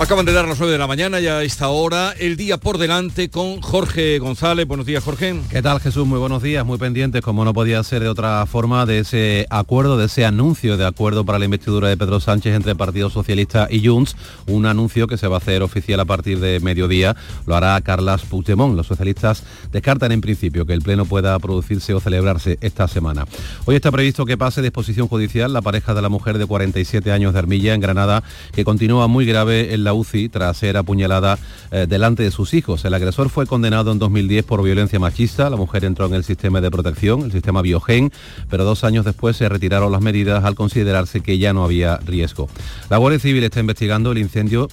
Acaban de dar las 9 de la mañana, ya a esta hora, el día por delante con Jorge González. Buenos días, Jorge. ¿Qué tal, Jesús? Muy buenos días, muy pendientes, como no podía ser de otra forma, de ese acuerdo, de ese anuncio de acuerdo para la investidura de Pedro Sánchez entre el Partido Socialista y Junts, un anuncio que se va a hacer oficial a partir de mediodía. Lo hará Carlas Puigdemont. Los socialistas descartan en principio que el Pleno pueda producirse o celebrarse esta semana. Hoy está previsto que pase de exposición judicial la pareja de la mujer de 47 años de Armilla en Granada, que continúa muy grave la UCI tras ser apuñalada eh, delante de sus hijos. El agresor fue condenado en 2010 por violencia machista. La mujer entró en el sistema de protección, el sistema Biogen, pero dos años después se retiraron las medidas al considerarse que ya no había riesgo. La Guardia Civil está investigando el incendio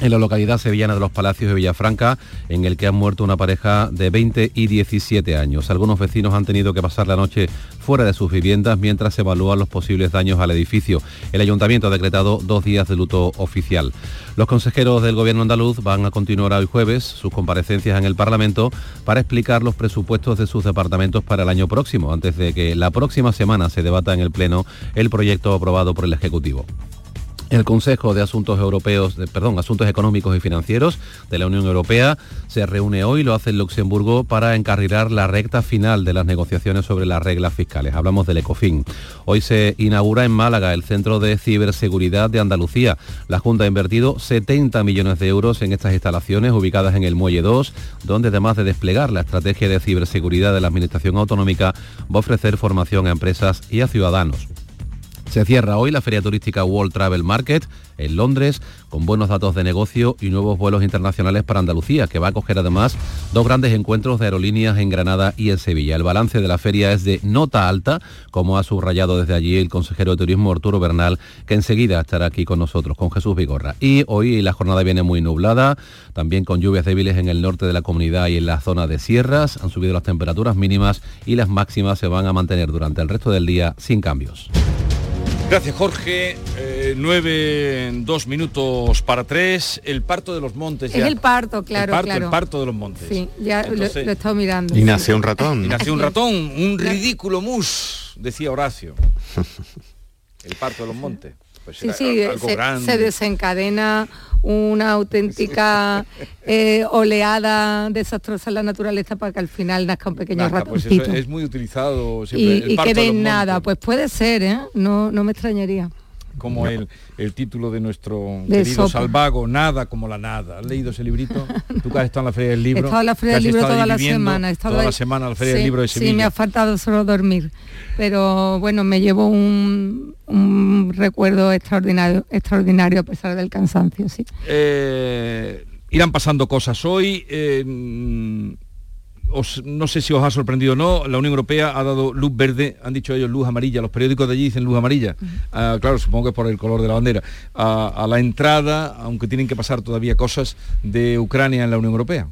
en la localidad sevillana de los Palacios de Villafranca, en el que han muerto una pareja de 20 y 17 años. Algunos vecinos han tenido que pasar la noche fuera de sus viviendas mientras se evalúan los posibles daños al edificio. El ayuntamiento ha decretado dos días de luto oficial. Los consejeros del gobierno andaluz van a continuar hoy jueves sus comparecencias en el Parlamento para explicar los presupuestos de sus departamentos para el año próximo, antes de que la próxima semana se debata en el Pleno el proyecto aprobado por el Ejecutivo. El Consejo de Asuntos Europeos, perdón, Asuntos Económicos y Financieros de la Unión Europea se reúne hoy, lo hace en Luxemburgo para encarrilar la recta final de las negociaciones sobre las reglas fiscales. Hablamos del ECOFIN. Hoy se inaugura en Málaga el Centro de Ciberseguridad de Andalucía. La Junta ha invertido 70 millones de euros en estas instalaciones ubicadas en el Muelle 2, donde además de desplegar la estrategia de ciberseguridad de la Administración Autonómica, va a ofrecer formación a empresas y a ciudadanos. Se cierra hoy la feria turística World Travel Market en Londres, con buenos datos de negocio y nuevos vuelos internacionales para Andalucía, que va a acoger además dos grandes encuentros de aerolíneas en Granada y en Sevilla. El balance de la feria es de nota alta, como ha subrayado desde allí el consejero de Turismo Arturo Bernal, que enseguida estará aquí con nosotros, con Jesús Vigorra. Y hoy la jornada viene muy nublada, también con lluvias débiles en el norte de la comunidad y en la zona de sierras. Han subido las temperaturas mínimas y las máximas se van a mantener durante el resto del día sin cambios. Gracias Jorge. Eh, nueve, dos minutos para tres. El parto de los montes. Es el parto, claro, el parto, claro. El parto de los montes. Sí, ya lo, lo, he estado mirando. Y nació un ratón. Y nació un ratón, un ridículo mus, decía Horacio. el parto de los montes. Pues sí, sí, se, se, desencadena una auténtica eh, oleada desastrosa en la naturaleza para que al final nazca un pequeño ratoncito. Pues es muy utilizado siempre. Y, el y parto quede de los en nada, pues puede ser, ¿eh? No, no me extrañaría. como el, el título de nuestro De querido Sopa. Salvago, Nada como la nada. ¿Has leído ese librito? Tú que has estado en la Feria del He Libro. estado en la Feria que has del Libro estado toda la viviendo semana. He estado toda la ahí. semana en la Feria del Sí, Libro de Sí, Sevilla. me ha faltado solo dormir. Pero bueno, me llevo un, un recuerdo extraordinario, extraordinario a pesar del cansancio, sí. Eh, irán pasando cosas hoy. eh, os- no sé si os ha sorprendido o no, la Unión Europea ha dado luz verde, han dicho ellos luz amarilla, los periódicos de allí dicen luz amarilla, Ah, claro, supongo que por el color de la bandera, a la entrada, aunque tienen que pasar todavía cosas, de Ucrania en la Unión Europea.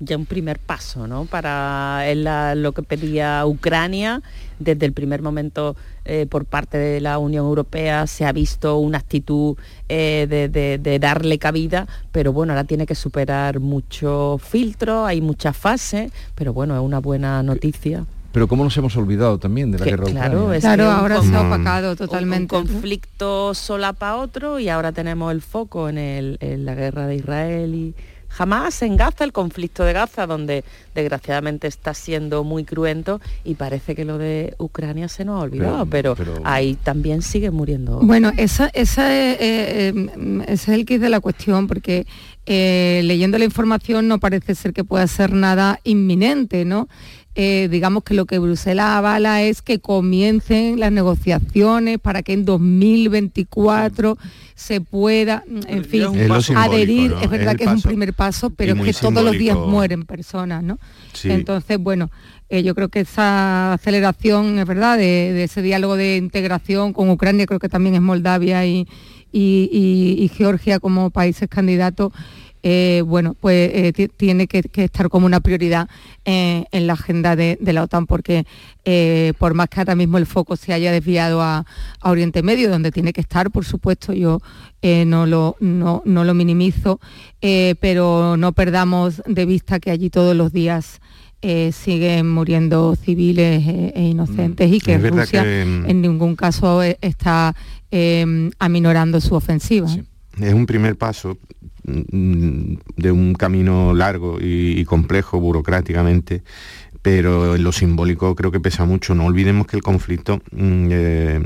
Ya un primer paso, ¿no? Para es la- lo que pedía Ucrania desde el primer momento eh, por parte de la Unión Europea se ha visto una actitud eh, de, de- de darle cabida, pero bueno, ahora tiene que superar muchos filtros, hay muchas fases, pero bueno, es una buena noticia. Pero cómo nos hemos olvidado también de la Que, guerra claro, ucraniana? es Claro, ahora con- se ha opacado un- totalmente. Un conflicto solapa otro y ahora tenemos el foco en, el- en la guerra de Israel y jamás en Gaza, el conflicto de Gaza, donde desgraciadamente está siendo muy cruento y parece que lo de Ucrania se nos ha olvidado, Pero- pero, pero- ahí también sigue muriendo. Bueno, esa, esa es, eh, eh, ese es el kit de la cuestión, porque eh, leyendo la información no parece ser que pueda ser nada inminente, ¿no? Eh, digamos que lo que Bruselas avala es que comiencen las negociaciones para que en 2024 se pueda, en fin, Es adherir. Es verdad Es que es un primer paso, pero es que todos los días mueren personas, ¿no? Sí. Entonces, bueno, eh, yo creo que esa aceleración, es verdad, de, de ese diálogo de integración con Ucrania, creo que también es Moldavia y, y- y- y Georgia como países candidatos, eh, bueno, pues eh, ti- tiene que, que estar como una prioridad eh, en la agenda de, de la OTAN, porque eh, por más que ahora mismo el foco se haya desviado a, a Oriente Medio, donde tiene que estar, por supuesto, yo eh, no, lo, no, no lo minimizo, eh, pero no perdamos de vista que allí todos los días eh, siguen muriendo civiles e, e inocentes y que Rusia mm, en ningún caso está aminorando su ofensiva. Es un primer paso mm, de un camino largo y, complejo burocráticamente, pero en lo simbólico creo que pesa mucho. No olvidemos que el conflicto eh,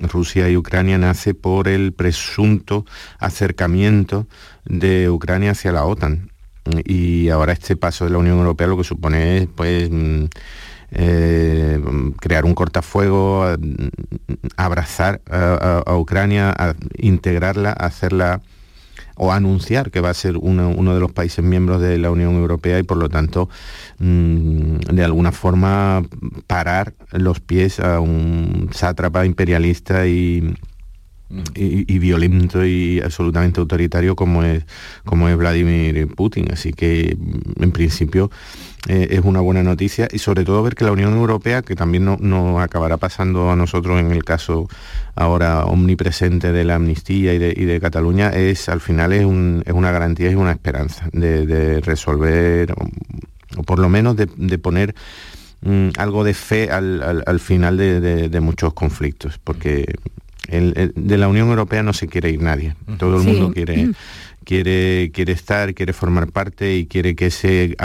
Rusia y Ucrania nace por el presunto acercamiento de Ucrania hacia la OTAN. Y ahora este paso de la Unión Europea lo que supone es pues mm, eh, crear un cortafuego, abrazar a, Ucrania, integrarla, hacerla o anunciar que va a ser uno, de los países miembros de la Unión Europea y por lo tanto mm, de alguna forma parar los pies a un sátrapa imperialista y, y, violento y absolutamente autoritario como es, como es Vladimir Putin. Así que en principio eh, es una buena noticia y sobre todo ver que la Unión Europea, que también nos no acabará pasando a nosotros en el caso ahora omnipresente de la amnistía y de, Cataluña, es al final es, una garantía y una esperanza de, resolver, o, por lo menos de, poner mm, algo de fe al, final de, muchos conflictos, porque de la Unión Europea no se quiere ir nadie, todo el mundo quiere, quiere, quiere estar, quiere formar parte y quiere que ese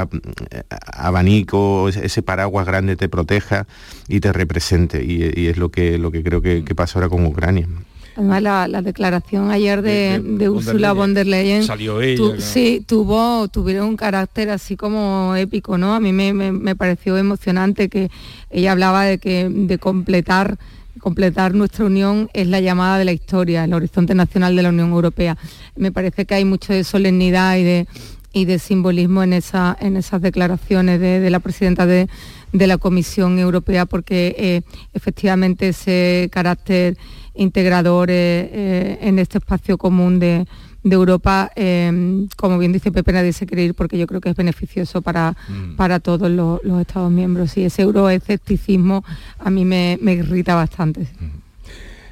abanico, ese paraguas grande te proteja y te represente. Y, es lo que, lo que creo que, pasa ahora con Ucrania. Además, la, declaración ayer de, de, Ursula von der Leyen, salió ella, sí, tuvo, tuvieron un carácter así como épico, ¿no? A mí me, me, pareció emocionante que ella hablaba de que de completar completar nuestra unión es la llamada de la historia, el horizonte nacional de la Unión Europea. Me parece que hay mucho de solemnidad y de, simbolismo en esas declaraciones de, la presidenta de, la Comisión Europea, porque eh, efectivamente ese carácter integrador eh, eh, en este espacio común de, de Europa, em, como bien dice Pepe, nadie se quiere ir porque yo creo que es beneficioso para, mm. para todos los, Estados miembros. Y ese euroescepticismo a mí me, irrita bastante. Mm.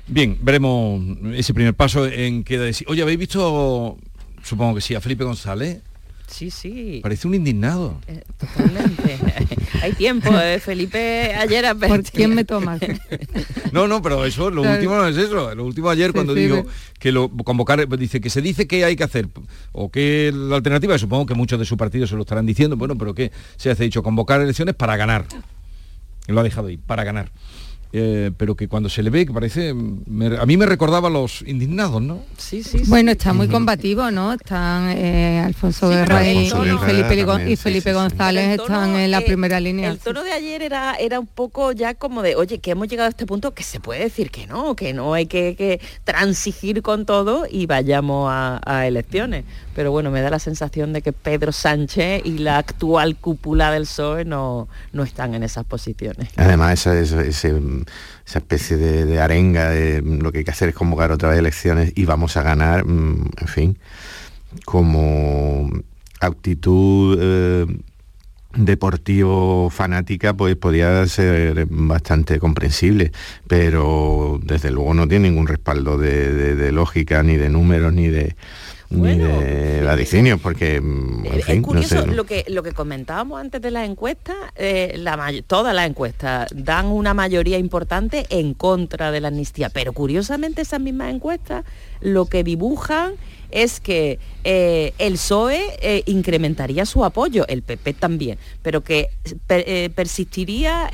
Bien, veremos ese primer paso en queda decir. Oye, ¿habéis visto, supongo que sí, a Felipe González? Sí, sí. Parece un indignado. Eh, totalmente. Hay tiempo, ¿eh? Felipe ayer ¿Por quién me toma? no, no, pero eso, lo último no es eso. Lo último ayer cuando digo que lo convocar, dice que se dice que hay que hacer, o que la alternativa, supongo que muchos de su partido se lo estarán diciendo, bueno, pero que se hace dicho convocar elecciones para ganar. Lo ha dejado ahí, para ganar. Eh, pero que cuando se le ve, que parece, a mí me recordaba a los indignados, ¿no? Sí, sí. Bueno, está muy combativo, ¿no? Están eh, Alfonso Guerra y, Felipe, González están en la eh, primera línea. El tono de ayer era, era un poco ya como de, oye, que hemos llegado a este punto que se puede decir que no, que no hay que, transigir con todo y vayamos a, elecciones. Pero bueno, me da la sensación de que Pedro Sánchez y la actual cúpula del PSOE no, no están en esas posiciones. Además, ese esa especie de, arenga de lo que hay que hacer es convocar otra elecciones y vamos a ganar, mm, en fin, como actitud eh, deportivo fanática pues podría ser bastante comprensible pero desde luego no tiene ningún respaldo de lógica ni de números ni de bueno, de porque mm, es curioso lo que lo que comentábamos antes de la encuesta eh, la, todas las encuestas dan una mayoría importante en contra de la amnistía pero curiosamente esas mismas encuestas lo que dibujan es que eh, el PSOE eh, incrementaría su apoyo, el PP también, pero que eh, persistiría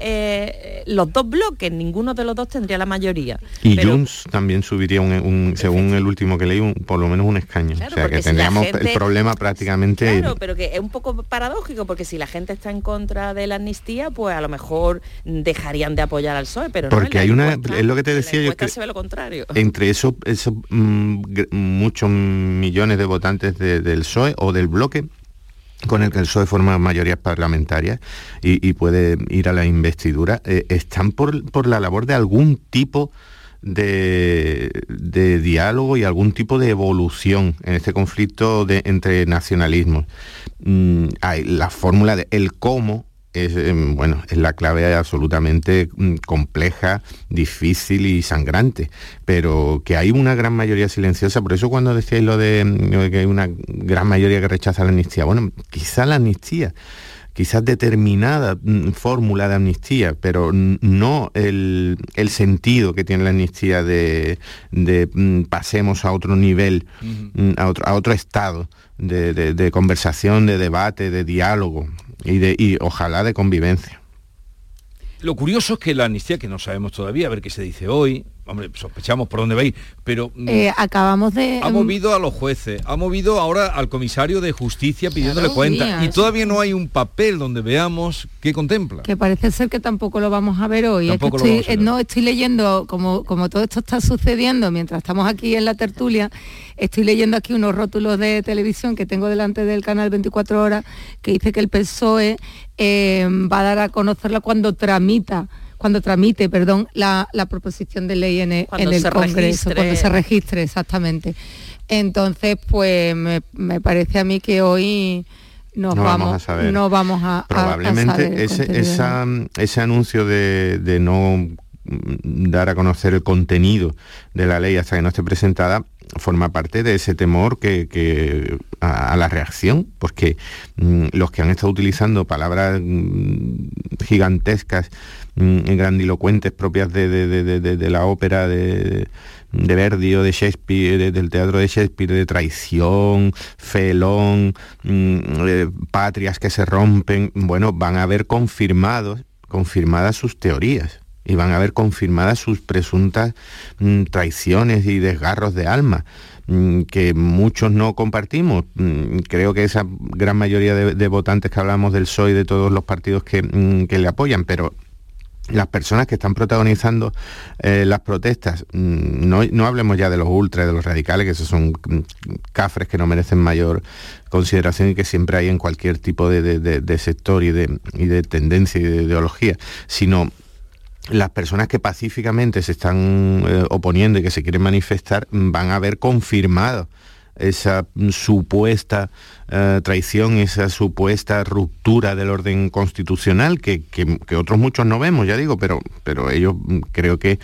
los dos bloques, ninguno de los dos tendría la mayoría. Y Junts también subiría, un, según el último que leí, por lo menos un escaño. o sea, que tendríamos el problema prácticamente... Claro, pero que es un poco paradójico, porque si la gente está en contra de la amnistía, pues a lo mejor dejarían de apoyar al PSOE, pero porque hay una... es lo que te decía yo, que se ve lo contrario. Entre esos, esos mm, muchos millones de votantes del PSOE o del bloque con el que el PSOE forma mayorías parlamentarias y, puede ir a la investidura, eh, están por, la labor de algún tipo de, diálogo y algún tipo de evolución en este conflicto de, entre nacionalismos. Mm, hay la fórmula de el cómo es, em, bueno, es la clave absolutamente mm, compleja, difícil y sangrante, pero que hay una gran mayoría silenciosa, por eso cuando decíais lo de, mm, que hay una gran mayoría que rechaza la amnistía, bueno, quizá la amnistía quizás determinada mm, fórmula de amnistía, pero no el, sentido que tiene la amnistía de, pasemos a otro nivel, a, otro, a otro estado de, conversación, de debate, de diálogo y, de, y ojalá de convivencia. Lo curioso es que la amnistía, que no sabemos todavía, a ver qué se dice hoy, hombre, sospechamos por dónde va a ir, pero... Mm, eh, acabamos de... Ha movido a los jueces, ha movido ahora al comisario de justicia pidiéndole cuenta y todavía no hay un papel donde veamos qué contempla. Que parece ser que tampoco lo vamos a ver hoy. estoy, eh, no, estoy leyendo, como, como todo esto está sucediendo mientras estamos aquí en la tertulia, estoy leyendo aquí unos rótulos de televisión que tengo delante del canal 24 horas que dice que el PSOE eh, va a dar a conocerla cuando tramita cuando tramite, perdón, la, proposición de ley en el, Congreso, cuando se registre exactamente. Entonces, pues me, parece a mí que hoy nos no vamos, a saber. no vamos a probablemente ese, ese anuncio de, no dar a conocer el contenido de la ley hasta que no esté presentada forma parte de ese temor que, a, la reacción, porque mm, los que han estado utilizando palabras mm, gigantescas Mm, grandilocuentes propias de, la ópera de, Verdi o de Shakespeare, del teatro de Shakespeare, de traición, felón, mm, patrias que se rompen, bueno, van a haber confirmados, confirmadas sus teorías y van a haber confirmadas sus presuntas mm, traiciones y desgarros de alma que muchos no compartimos. Creo que esa gran mayoría de, votantes que hablamos del PSOE de todos los partidos que, que le apoyan, pero las personas que están protagonizando eh, las protestas, mm, no, hablemos ya de los ultras, de los radicales, que esos son cafres que no merecen mayor consideración y que siempre hay en cualquier tipo de, sector y de, y de tendencia y de ideología, sino las personas que pacíficamente se están eh, oponiendo y que se quieren manifestar van a haber confirmado esa supuesta eh, traición, esa supuesta ruptura del orden constitucional que, que, otros muchos no vemos, ya digo, pero, pero ellos mm, creo que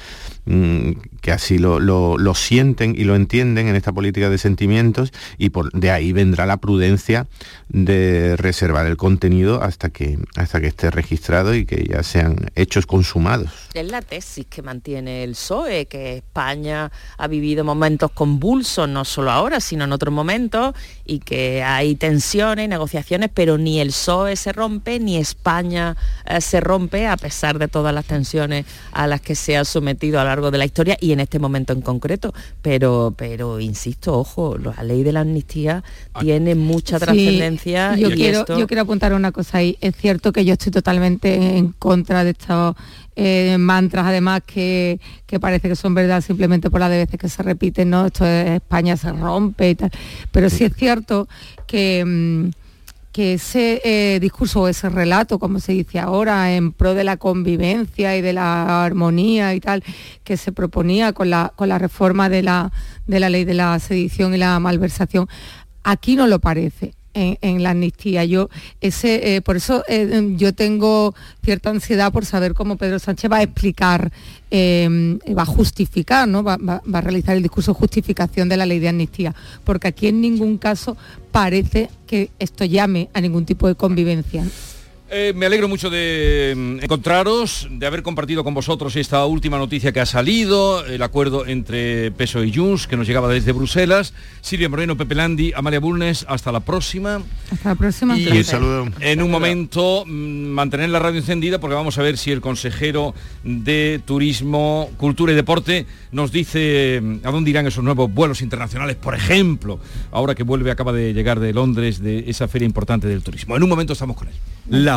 Mm, que así lo, sienten y lo entienden en esta política de sentimientos y por, de ahí vendrá la prudencia de reservar el contenido hasta que, hasta que esté registrado y que ya sean hechos consumados. Es la tesis que mantiene el PSOE, que España ha vivido momentos convulsos, no solo ahora, sino en otros momentos, y que hay tensiones, negociaciones, pero ni el PSOE se rompe, ni España eh, se rompe, a pesar de todas las tensiones a las que se ha sometido a la de la historia y en este momento en concreto. Pero, pero insisto, ojo, la ley de la amnistía ah. tiene mucha trascendencia. yo, quiero, yo quiero apuntar una cosa ahí. Es cierto que yo estoy totalmente en contra de estos eh, mantras, además, que, que, parece que son verdad simplemente por la de veces que se repiten, ¿no? Esto es España se rompe y tal. Pero sí es cierto que... Mm, que ese eh, discurso o ese relato, como se dice ahora, en pro de la convivencia y de la armonía y tal, que se proponía con la, con la reforma de la, de la ley de la sedición y la malversación, aquí no lo parece en, la amnistía. Yo ese, eh, por eso eh, yo tengo cierta ansiedad por saber cómo Pedro Sánchez va a explicar, eh, va a justificar, ¿no? Va, a realizar el discurso de justificación de la ley de amnistía, porque aquí en ningún caso parece que esto llame a ningún tipo de convivencia. Eh, me alegro mucho de mm, encontraros, de haber compartido con vosotros esta última noticia que ha salido, el acuerdo entre Peso y Junts, que nos llegaba desde Bruselas. Silvia Moreno, Pepe Landi, Amalia Bulnes, hasta la próxima. Hasta la próxima. Y saludo. en un momento mm, mantener la radio encendida porque vamos a ver si el consejero de Turismo, Cultura y Deporte nos dice mm, a dónde irán esos nuevos vuelos internacionales, por ejemplo, ahora que vuelve, acaba de llegar de Londres, de esa feria importante del turismo. En un momento estamos con él. La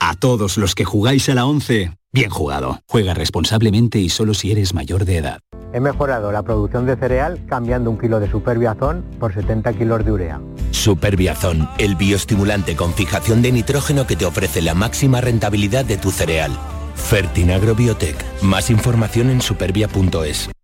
A todos los que jugáis a la 11, bien jugado. Juega responsablemente y solo si eres mayor de edad. He mejorado la producción de cereal cambiando un kilo de superbiazón por 70 kilos de urea. Superbiazón, el bioestimulante con fijación de nitrógeno que te ofrece la máxima rentabilidad de tu cereal. Fertinagro Biotech. Más información en supervia.es.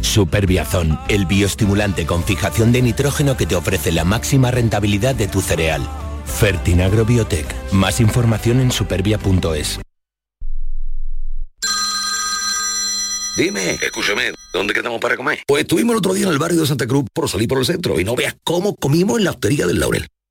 Superbiazón, el bioestimulante con fijación de nitrógeno que te ofrece la máxima rentabilidad de tu cereal. Fertinagro Biotech. Más información en supervia.es. Dime, escúchame, ¿dónde quedamos para comer? Pues estuvimos el otro día en el barrio de Santa Cruz por salir por el centro y no veas cómo comimos en la hostería del Laurel.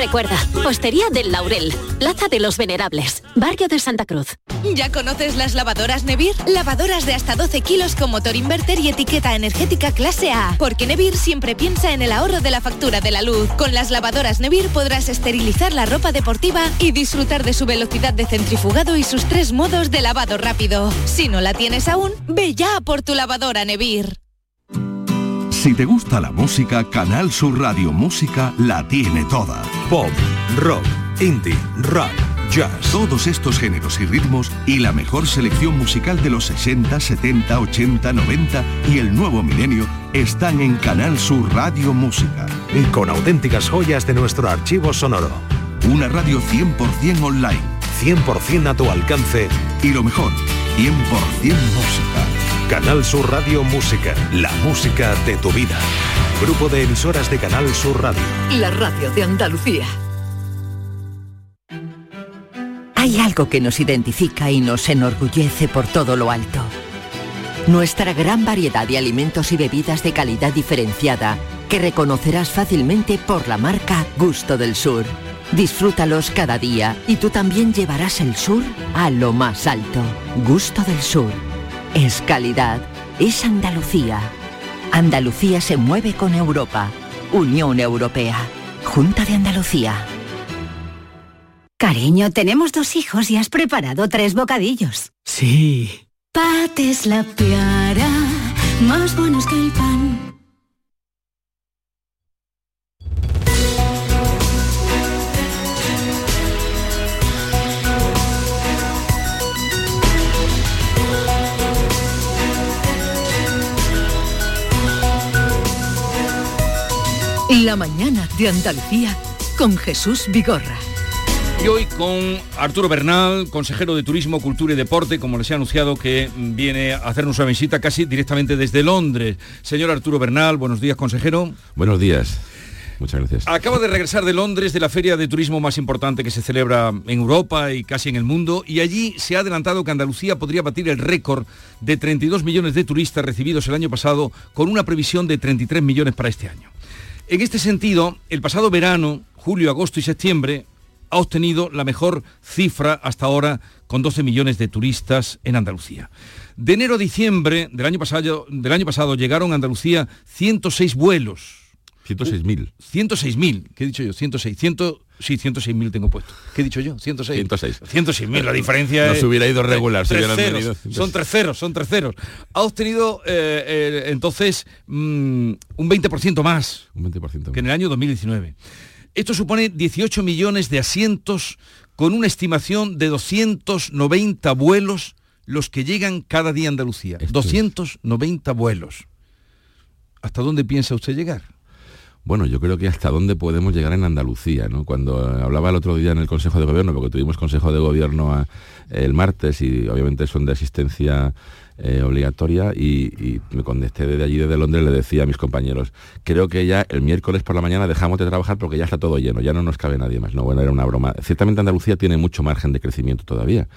Recuerda, Hostería del Laurel, Plaza de los Venerables, Barrio de Santa Cruz. ¿Ya conoces las lavadoras Nevir? Lavadoras de hasta 12 kilos con motor inverter y etiqueta energética clase A. Porque Nevir siempre piensa en el ahorro de la factura de la luz. Con las lavadoras Nevir podrás esterilizar la ropa deportiva y disfrutar de su velocidad de centrifugado y sus tres modos de lavado rápido. Si no la tienes aún, ve ya por tu lavadora Nevir. Si te gusta la música, Canal Sur Radio Música la tiene toda. Pop, rock, indie, rock, jazz. Todos estos géneros y ritmos y la mejor selección musical de los 60, 70, 80, 90 y el nuevo milenio están en Canal Sur Radio Música. Y con auténticas joyas de nuestro archivo sonoro. Una radio 100% online. 100% a tu alcance. Y lo mejor, 100% música. Canal Sur Radio Música, la música de tu vida. Grupo de emisoras de Canal Sur Radio. La radio de Andalucía. Hay algo que nos identifica y nos enorgullece por todo lo alto. Nuestra gran variedad de alimentos y bebidas de calidad diferenciada que reconocerás fácilmente por la marca Gusto del Sur. Disfrútalos cada día y tú también llevarás el sur a lo más alto. Gusto del Sur. Es calidad. Es Andalucía. Andalucía se mueve con Europa. Unión Europea. Junta de Andalucía. Cariño, tenemos dos hijos y has preparado tres bocadillos. Sí. Pates la piara, más buenos que el La mañana de Andalucía con Jesús Vigorra. Y hoy con Arturo Bernal, consejero de Turismo, Cultura y Deporte, como les he anunciado que viene a hacernos una visita casi directamente desde Londres. Señor Arturo Bernal, buenos días, consejero. Buenos días. Muchas gracias. Acaba de regresar de Londres de la feria de turismo más importante que se celebra en Europa y casi en el mundo y allí se ha adelantado que Andalucía podría batir el récord de 32 millones de turistas recibidos el año pasado con una previsión de 33 millones para este año. En este sentido, el pasado verano, julio, agosto y septiembre, ha obtenido la mejor cifra hasta ahora con 12 millones de turistas en Andalucía. De enero a diciembre del año pasado, del año pasado llegaron a Andalucía 106 vuelos. 106.000. 106.000, ¿qué he dicho yo? 106, 100, sí, 106.000 tengo puesto. ¿Qué he dicho yo? 106. 106. 106.000, la diferencia no es... se hubiera ido regular si tres hubieran ceros. venido. Son tres ceros, son tres ceros. Ha obtenido eh, eh, entonces mm, un 20% más Un 20% que en el año 2019. Esto supone 18 millones de asientos con una estimación de 290 vuelos los que llegan cada día a Andalucía. 290 vuelos. ¿Hasta dónde piensa usted llegar? Bueno, yo creo que hasta dónde podemos llegar en Andalucía, ¿no? Cuando hablaba el otro día en el Consejo de Gobierno, porque tuvimos Consejo de Gobierno a- el martes y obviamente son de asistencia eh, obligatoria y, y me contesté desde allí, desde Londres, le decía a mis compañeros, creo que ya el miércoles por la mañana dejamos de trabajar porque ya está todo lleno, ya no nos cabe nadie más. No, bueno, era una broma. Ciertamente Andalucía tiene mucho margen de crecimiento todavía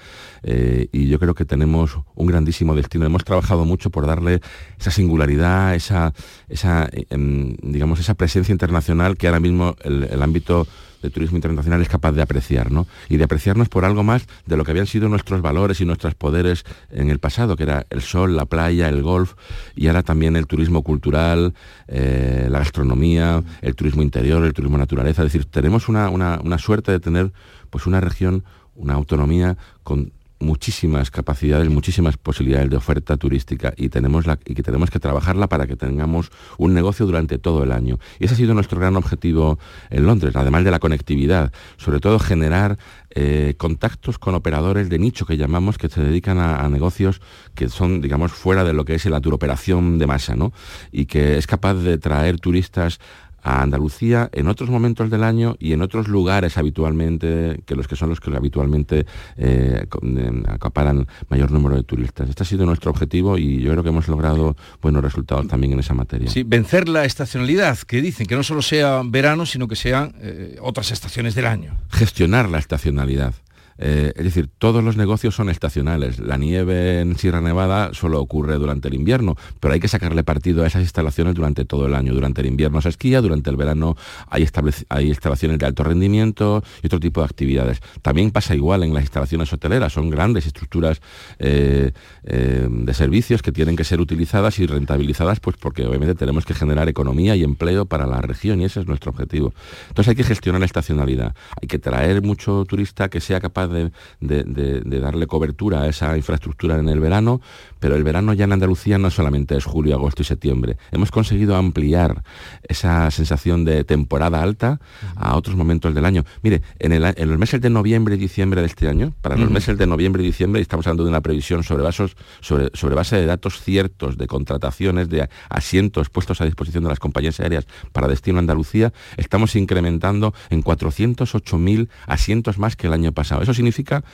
eh, y yo creo que tenemos un grandísimo destino. Hemos trabajado mucho por darle esa singularidad, esa, esa em, digamos, esa presencia internacional que ahora mismo el, ámbito de turismo internacional es capaz de apreciar, ¿no? Y de apreciarnos por algo más de lo que habían sido nuestros valores y nuestros poderes en el pasado, que era el sol, la playa, el golf, y ahora también el turismo cultural, eh, la gastronomía, el turismo interior, el turismo naturaleza. Es decir, tenemos una, una suerte de tener pues una región, una autonomía con muchísimas capacidades, muchísimas posibilidades de oferta turística y, tenemos la, y que tenemos que trabajarla para que tengamos un negocio durante todo el año. Y ese ha sido nuestro gran objetivo en Londres, además de la conectividad, sobre todo generar eh, contactos con operadores de nicho que llamamos, que se dedican a, negocios que son, digamos, fuera de lo que es la turoperación de masa, ¿no? Y que es capaz de traer turistas a Andalucía en otros momentos del año y en otros lugares habitualmente, que los que son los que habitualmente eh, eh, acaparan mayor número de turistas. Este ha sido nuestro objetivo y yo creo que hemos logrado buenos resultados también en esa materia. Sí, vencer la estacionalidad, que dicen que no solo sea verano, sino que sean eh, otras estaciones del año. Gestionar la estacionalidad. Eh, es decir, todos los negocios son estacionales. La nieve en Sierra Nevada solo ocurre durante el invierno, pero hay que sacarle partido a esas instalaciones durante todo el año. Durante el invierno se esquía, durante el verano hay, hay instalaciones de alto rendimiento y otro tipo de actividades. También pasa igual en las instalaciones hoteleras, son grandes estructuras eh, eh, de servicios que tienen que ser utilizadas y rentabilizadas, pues porque obviamente tenemos que generar economía y empleo para la región y ese es nuestro objetivo. Entonces hay que gestionar la estacionalidad, hay que traer mucho turista que sea capaz de, darle cobertura a esa infraestructura en el verano, pero el verano ya en Andalucía no solamente es julio, agosto y septiembre. Hemos conseguido ampliar esa sensación de temporada alta a otros momentos del año. Mire, en, los meses de noviembre y diciembre de este año, para los meses de noviembre y diciembre, estamos hablando de una previsión sobre, sobre, sobre base de datos ciertos, de contrataciones, de asientos puestos a disposición de las compañías aéreas para destino a Andalucía, estamos incrementando en 408.000 asientos más que el año pasado. Eso significa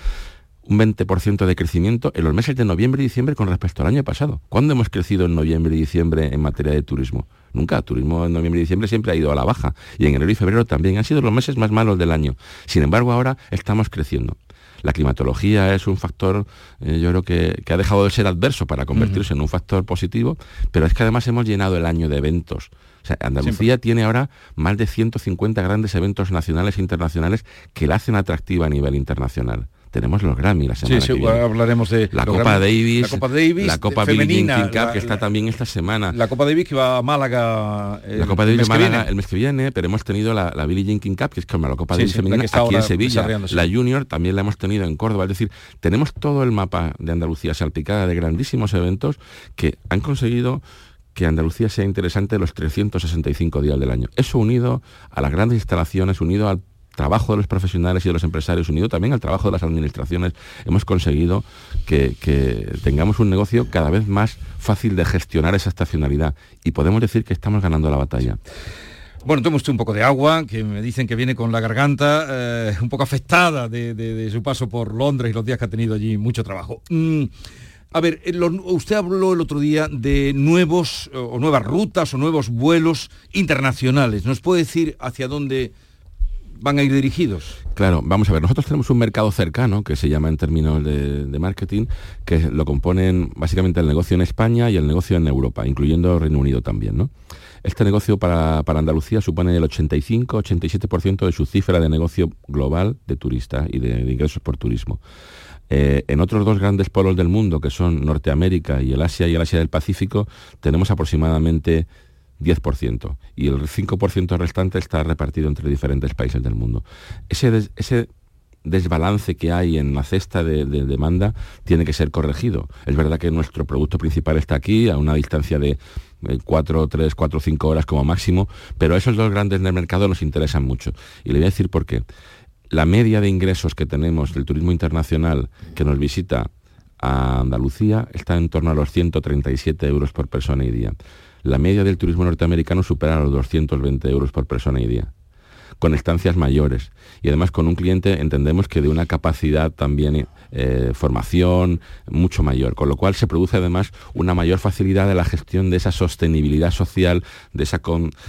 un 20% de crecimiento en los meses de noviembre y diciembre con respecto al año pasado. ¿Cuándo hemos crecido en noviembre y diciembre en materia de turismo? Nunca. Turismo en noviembre y diciembre siempre ha ido a la baja. Y en enero y febrero también han sido los meses más malos del año. Sin embargo, ahora estamos creciendo. La climatología es un factor, eh, yo creo que, ha dejado de ser adverso para convertirse en un factor positivo, pero es que además hemos llenado el año de eventos. Andalucía tiene ahora más de 150 grandes eventos nacionales e internacionales que la hacen atractiva a nivel internacional. Tenemos los Grammy la semana sí, sí, hablaremos de la Copa Davis, la Copa Davis, la Copa femenina, Cup que está también esta semana. La Copa Davis que va a Málaga la Copa Davis a Málaga el mes que viene, pero hemos tenido la, la Billie Jean King Cup, que es como la Copa Davis femenina aquí en Sevilla. La Junior también la hemos tenido en Córdoba, es decir, tenemos todo el mapa de Andalucía salpicada de grandísimos eventos que han conseguido que Andalucía sea interesante los 365 días del año. Eso unido a las grandes instalaciones, unido al trabajo de los profesionales y de los empresarios, unido también al trabajo de las administraciones, hemos conseguido que, tengamos un negocio cada vez más fácil de gestionar esa estacionalidad y podemos decir que estamos ganando la batalla. Bueno, tomo usted un poco de agua, que me dicen que viene con la garganta eh, un poco afectada de, su paso por Londres y los días que ha tenido allí mucho trabajo. Mm, a ver, eh, usted habló el otro día de nuevos o nuevas rutas o nuevos vuelos internacionales. ¿Nos puede decir hacia dónde van a ir dirigidos? Claro, vamos a ver, nosotros tenemos un mercado cercano que se llama en términos de, marketing, que lo componen básicamente el negocio en España y el negocio en Europa, incluyendo Reino Unido también. Este negocio para, Andalucía supone el 85-87% de su cifra de negocio global de turistas y de, ingresos por turismo. Eh, en otros dos grandes polos del mundo, que son Norteamérica y el Asia y el Asia del Pacífico, tenemos aproximadamente 10%, y el 5% restante está repartido entre diferentes países del mundo. Ese, desbalance que hay en la cesta de, demanda tiene que ser corregido. Es verdad que nuestro producto principal está aquí, a una distancia de 4, 3, 4, 5 horas como máximo, pero esos dos grandes del mercado nos interesan mucho. Y le voy a decir por qué. La media de ingresos que tenemos del turismo internacional que nos visita a Andalucía está en torno a los 137 euros por persona y día. La media del turismo norteamericano supera los 220 euros por persona y día, con estancias mayores. Y además con un cliente entendemos que de una capacidad también, eh, formación mucho mayor, con lo cual se produce además una mayor facilidad de la gestión de esa sostenibilidad social, de esa,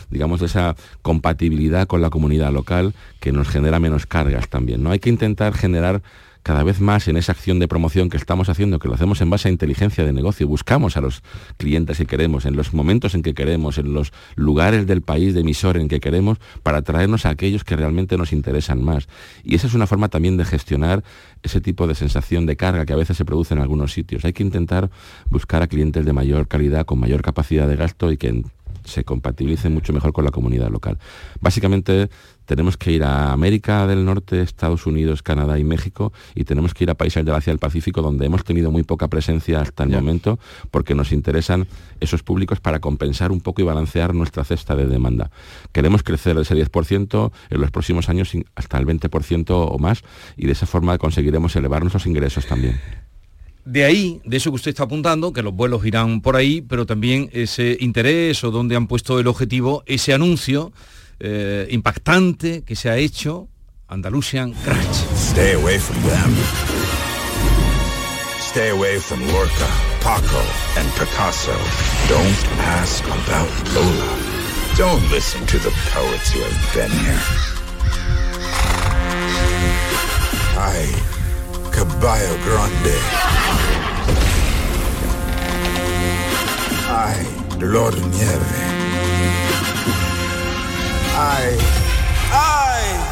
digamos, de esa compatibilidad con la comunidad local que nos genera menos cargas también. ¿no? Hay que intentar generar cada vez más en esa acción de promoción que estamos haciendo, que lo hacemos en base a inteligencia de negocio, buscamos a los clientes que queremos, en los momentos en que queremos, en los lugares del país de emisor en que queremos, para traernos a aquellos que realmente nos interesan más. Y esa es una forma también de gestionar ese tipo de sensación de carga que a veces se produce en algunos sitios. Hay que intentar buscar a clientes de mayor calidad, con mayor capacidad de gasto y que se compatibilicen mucho mejor con la comunidad local. Básicamente tenemos que ir a América del Norte, Estados Unidos, Canadá y México y tenemos que ir a países del Asia del Pacífico donde hemos tenido muy poca presencia hasta el momento porque nos interesan esos públicos para compensar un poco y balancear nuestra cesta de demanda. Queremos crecer ese 10% en los próximos años hasta el 20% o más y de esa forma conseguiremos elevar nuestros ingresos también. De ahí, de eso que usted está apuntando, que los vuelos irán por ahí, pero también ese interés o donde han puesto el objetivo, ese anuncio eh, impactante que se ha hecho, Andalusian Crash. Stay away from them. Stay away from Lorca, Paco, and Picasso. Don't ask about Lola. Don't listen to the poets who have been here. Ay, Caballo Grande. Ay, Lord Nieve. Ay, ay.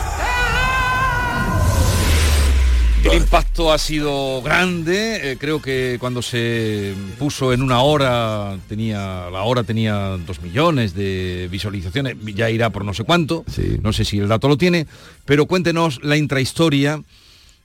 El impacto ha sido grande, eh, creo que cuando se puso en una hora, tenía, la hora tenía dos millones de visualizaciones, ya irá por no sé cuánto, no sé si el dato lo tiene, pero cuéntenos la intrahistoria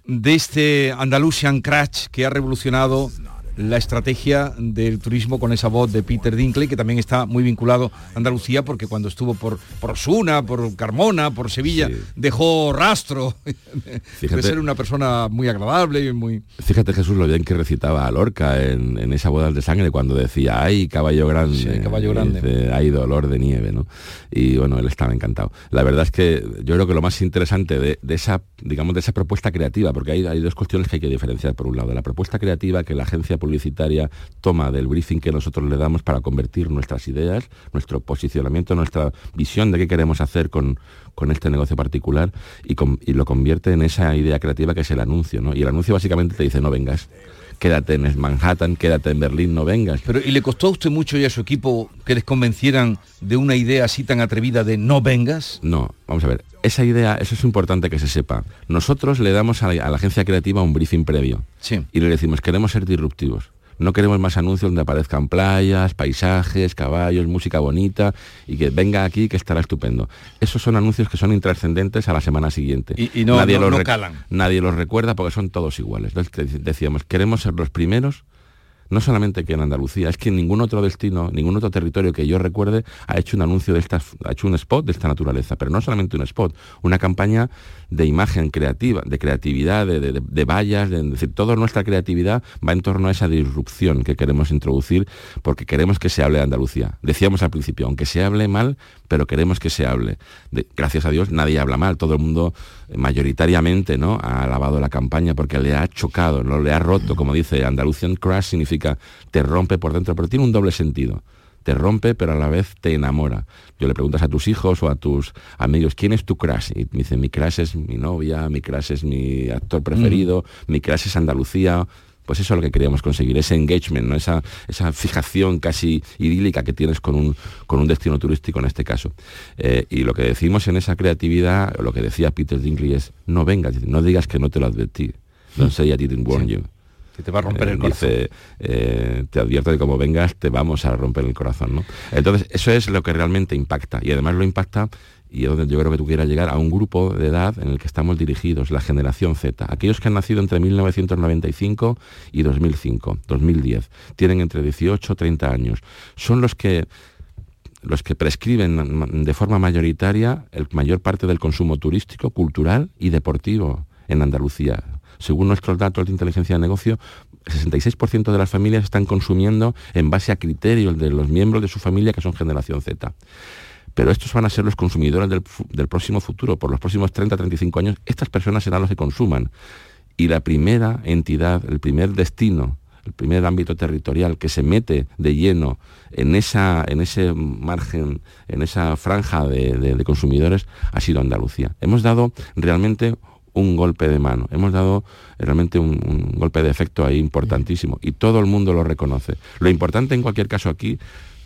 de este Andalusian Crash que ha revolucionado la estrategia del turismo con esa voz de Peter Dinkley, que también está muy vinculado a Andalucía, porque cuando estuvo por, por Osuna, por Carmona, por Sevilla, dejó rastro de ser una persona muy agradable y muy... Fíjate Jesús lo bien que recitaba a Lorca en, en esa boda de sangre cuando decía, ay, caballo grande, caballo grande. hay dolor de nieve, ¿no? Y bueno, él estaba encantado. La verdad es que yo creo que lo más interesante de, de esa, digamos, de esa propuesta creativa, porque hay, hay dos cuestiones que hay que diferenciar. Por un lado, de la propuesta creativa que la agencia publicitaria toma del briefing que nosotros le damos para convertir nuestras ideas, nuestro posicionamiento, nuestra visión de qué queremos hacer con, con este negocio particular y, lo convierte en esa idea creativa que es el anuncio. Y el anuncio básicamente te dice, no vengas, quédate en Manhattan, quédate en Berlín, no vengas. Pero ¿y le costó a usted mucho y a su equipo que les convencieran de una idea así tan atrevida de no vengas? No, vamos a ver, esa idea, eso es importante que se sepa. Nosotros le damos a la, a la agencia creativa un briefing previo sí. y le decimos, queremos ser disruptivos. No queremos más anuncios donde aparezcan playas, paisajes, caballos, música bonita y que venga aquí que estará estupendo. Esos son anuncios que son intrascendentes a la semana siguiente. Y, y no, nadie, no, los no calan. nadie los recuerda porque son todos iguales. Entonces decíamos, queremos ser los primeros no solamente que en Andalucía, es que en ningún otro destino, ningún otro territorio que yo recuerde ha hecho un anuncio de esta, ha hecho un spot de esta naturaleza, pero no solamente un spot, una campaña de imagen creativa, de creatividad, de, de, de vallas, de, decir, toda nuestra creatividad va en torno a esa disrupción que queremos introducir porque queremos que se hable de Andalucía. Decíamos al principio, aunque se hable mal, pero queremos que se hable. De, gracias a Dios nadie habla mal, todo el mundo mayoritariamente ¿no? ha alabado la campaña porque le ha chocado, no le ha roto, como dice Andalusian Crash significa te rompe por dentro, pero tiene un doble sentido. Te rompe, pero a la vez te enamora. Yo le preguntas a tus hijos o a tus amigos, ¿quién es tu crush? Y me dicen, mi crush es mi novia, mi crush es mi actor preferido, mm. mi crush es Andalucía, pues eso es lo que queríamos conseguir, ese engagement, ¿no? esa, esa fijación casi idílica que tienes con un, con un destino turístico en este caso. Eh, y lo que decimos en esa creatividad, lo que decía Peter Dinkley es, no vengas, no digas que no te lo advertí. Don't say I didn't warn sí. you. Que te va a romper Eh, el corazón. dice, eh, te advierto de cómo vengas, te vamos a romper el corazón. ¿no? Entonces, eso es lo que realmente impacta. Y además lo impacta y es donde yo creo que tú quieras llegar a un grupo de edad en el que estamos dirigidos, la generación Z, aquellos que han nacido entre 1995 y 2005, 2010, tienen entre 18 y 30 años, son los que los que prescriben de forma mayoritaria el mayor parte del consumo turístico, cultural y deportivo en Andalucía. Según nuestros datos de inteligencia de negocio, el 66% de las familias están consumiendo en base a criterios de los miembros de su familia que son generación Z pero estos van a ser los consumidores del, próximo futuro. Por los próximos 30, 35 años, estas personas serán los que consuman. Y la primera entidad, el primer destino, el primer ámbito territorial que se mete de lleno en, esa, en ese margen, en esa franja de consumidores, ha sido Andalucía. Hemos dado realmente un golpe de mano. Hemos dado realmente un, golpe de efecto ahí importantísimo y todo el mundo lo reconoce. Lo importante en cualquier caso aquí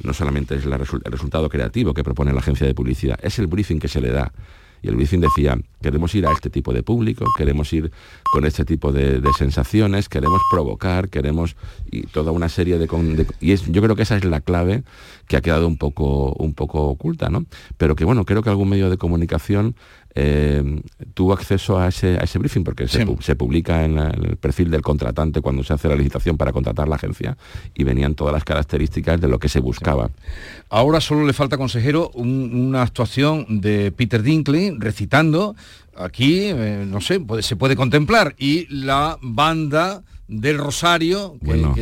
no solamente es el resultado creativo que propone la agencia de publicidad, es el briefing que se le da. Y el briefing decía, queremos ir a este tipo de público, queremos ir con este tipo de, sensaciones, queremos provocar, queremos y toda una serie de... y yo creo que esa es la clave que ha quedado un poco, un poco oculta, ¿no? Pero que bueno, creo que algún medio de comunicación eh, tuvo acceso a ese, a ese briefing porque se, publica en, el perfil del contratante cuando se hace la licitación para contratar la agencia y venían todas las características de lo que se buscaba. Ahora solo le falta, consejero, una actuación de Peter Dinkley recitando. Aquí, eh, no sé, se puede contemplar. Y la banda del Rosario,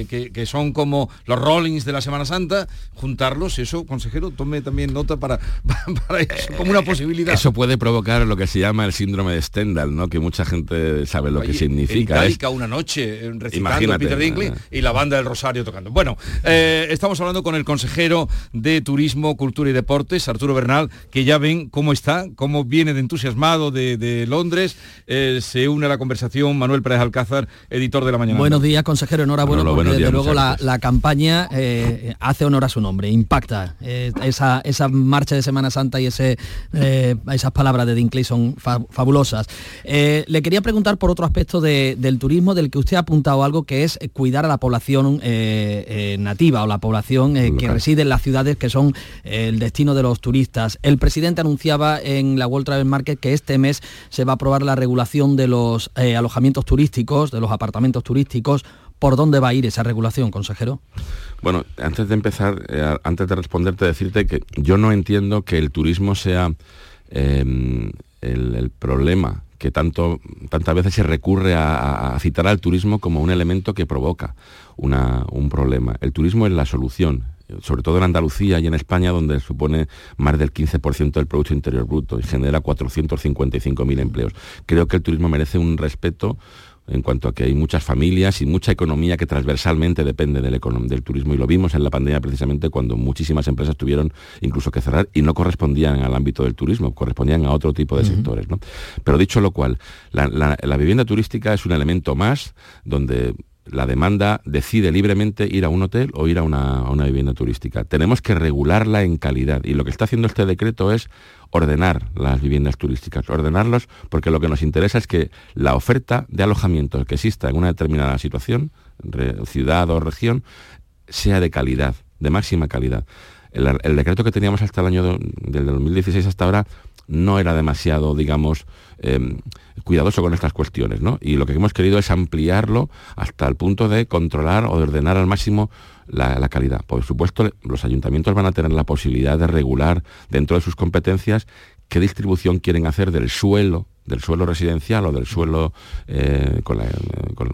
que, son como los Rollings de la Semana Santa, juntarlos, eso, consejero, tome también nota para, para eso, como una posibilidad. Eso puede provocar lo que se llama el síndrome de Stendhal, ¿no? que mucha gente sabe lo que significa. Es... una noche recitando Peter Dinkley y la banda del Rosario tocando. Bueno, eh, estamos hablando con el consejero de Turismo, Cultura y Deportes, Arturo Bernal, que ya ven cómo está, cómo viene de entusiasmado de, Londres. Eh, se une a la conversación Manuel Pérez Alcázar, editor de La Mañana. Buenos días, consejero. Enhorabuena porque desde luego la, campaña eh, hace honor a su nombre, impacta. Eh, esa, esa, marcha de Semana Santa y ese, eh, esas palabras de Dinkley son fabulosas. le quería preguntar por otro aspecto del turismo del que usted ha apuntado algo que es cuidar a la población nativa o la población que reside en las ciudades que son el destino de los turistas. El presidente anunciaba en la World Travel Market que este mes se va a aprobar la regulación de los alojamientos turísticos, de los apartamentos turísticos ¿Por dónde va a ir esa regulación, consejero? Bueno, antes de empezar, eh, antes de responderte, decirte que yo no entiendo que el turismo sea em, el, problema que tanto, tantas veces se recurre a, citar al turismo como un elemento que provoca un problema. El turismo es la solución, sobre todo en Andalucía y en España, donde supone más del 15% del Producto Interior Bruto y genera 455.000 empleos. Creo que el turismo merece un respeto en cuanto a que hay muchas familias y mucha economía que transversalmente depende del, del turismo y lo vimos en la pandemia precisamente cuando muchísimas empresas tuvieron incluso que cerrar y no correspondían al ámbito del turismo, correspondían a otro tipo de sectores. Pero dicho lo cual, la vivienda turística es un elemento más donde la demanda decide libremente ir a un hotel o ir a una, vivienda turística. Tenemos que regularla en calidad y lo que está haciendo este decreto es ordenar las viviendas turísticas, ordenarlos porque lo que nos interesa es que la oferta de alojamiento que exista en una determinada situación, ciudad o región, sea de calidad, de máxima calidad. El, decreto que teníamos hasta el año del 2016 hasta ahora no era demasiado, digamos, em, cuidadoso con estas cuestiones, ¿no? Y lo que hemos querido es ampliarlo hasta el punto de controlar o de ordenar al máximo la, calidad. Por supuesto, los ayuntamientos van a tener la posibilidad de regular dentro de sus competencias qué distribución quieren hacer del suelo del suelo residencial o del suelo eh,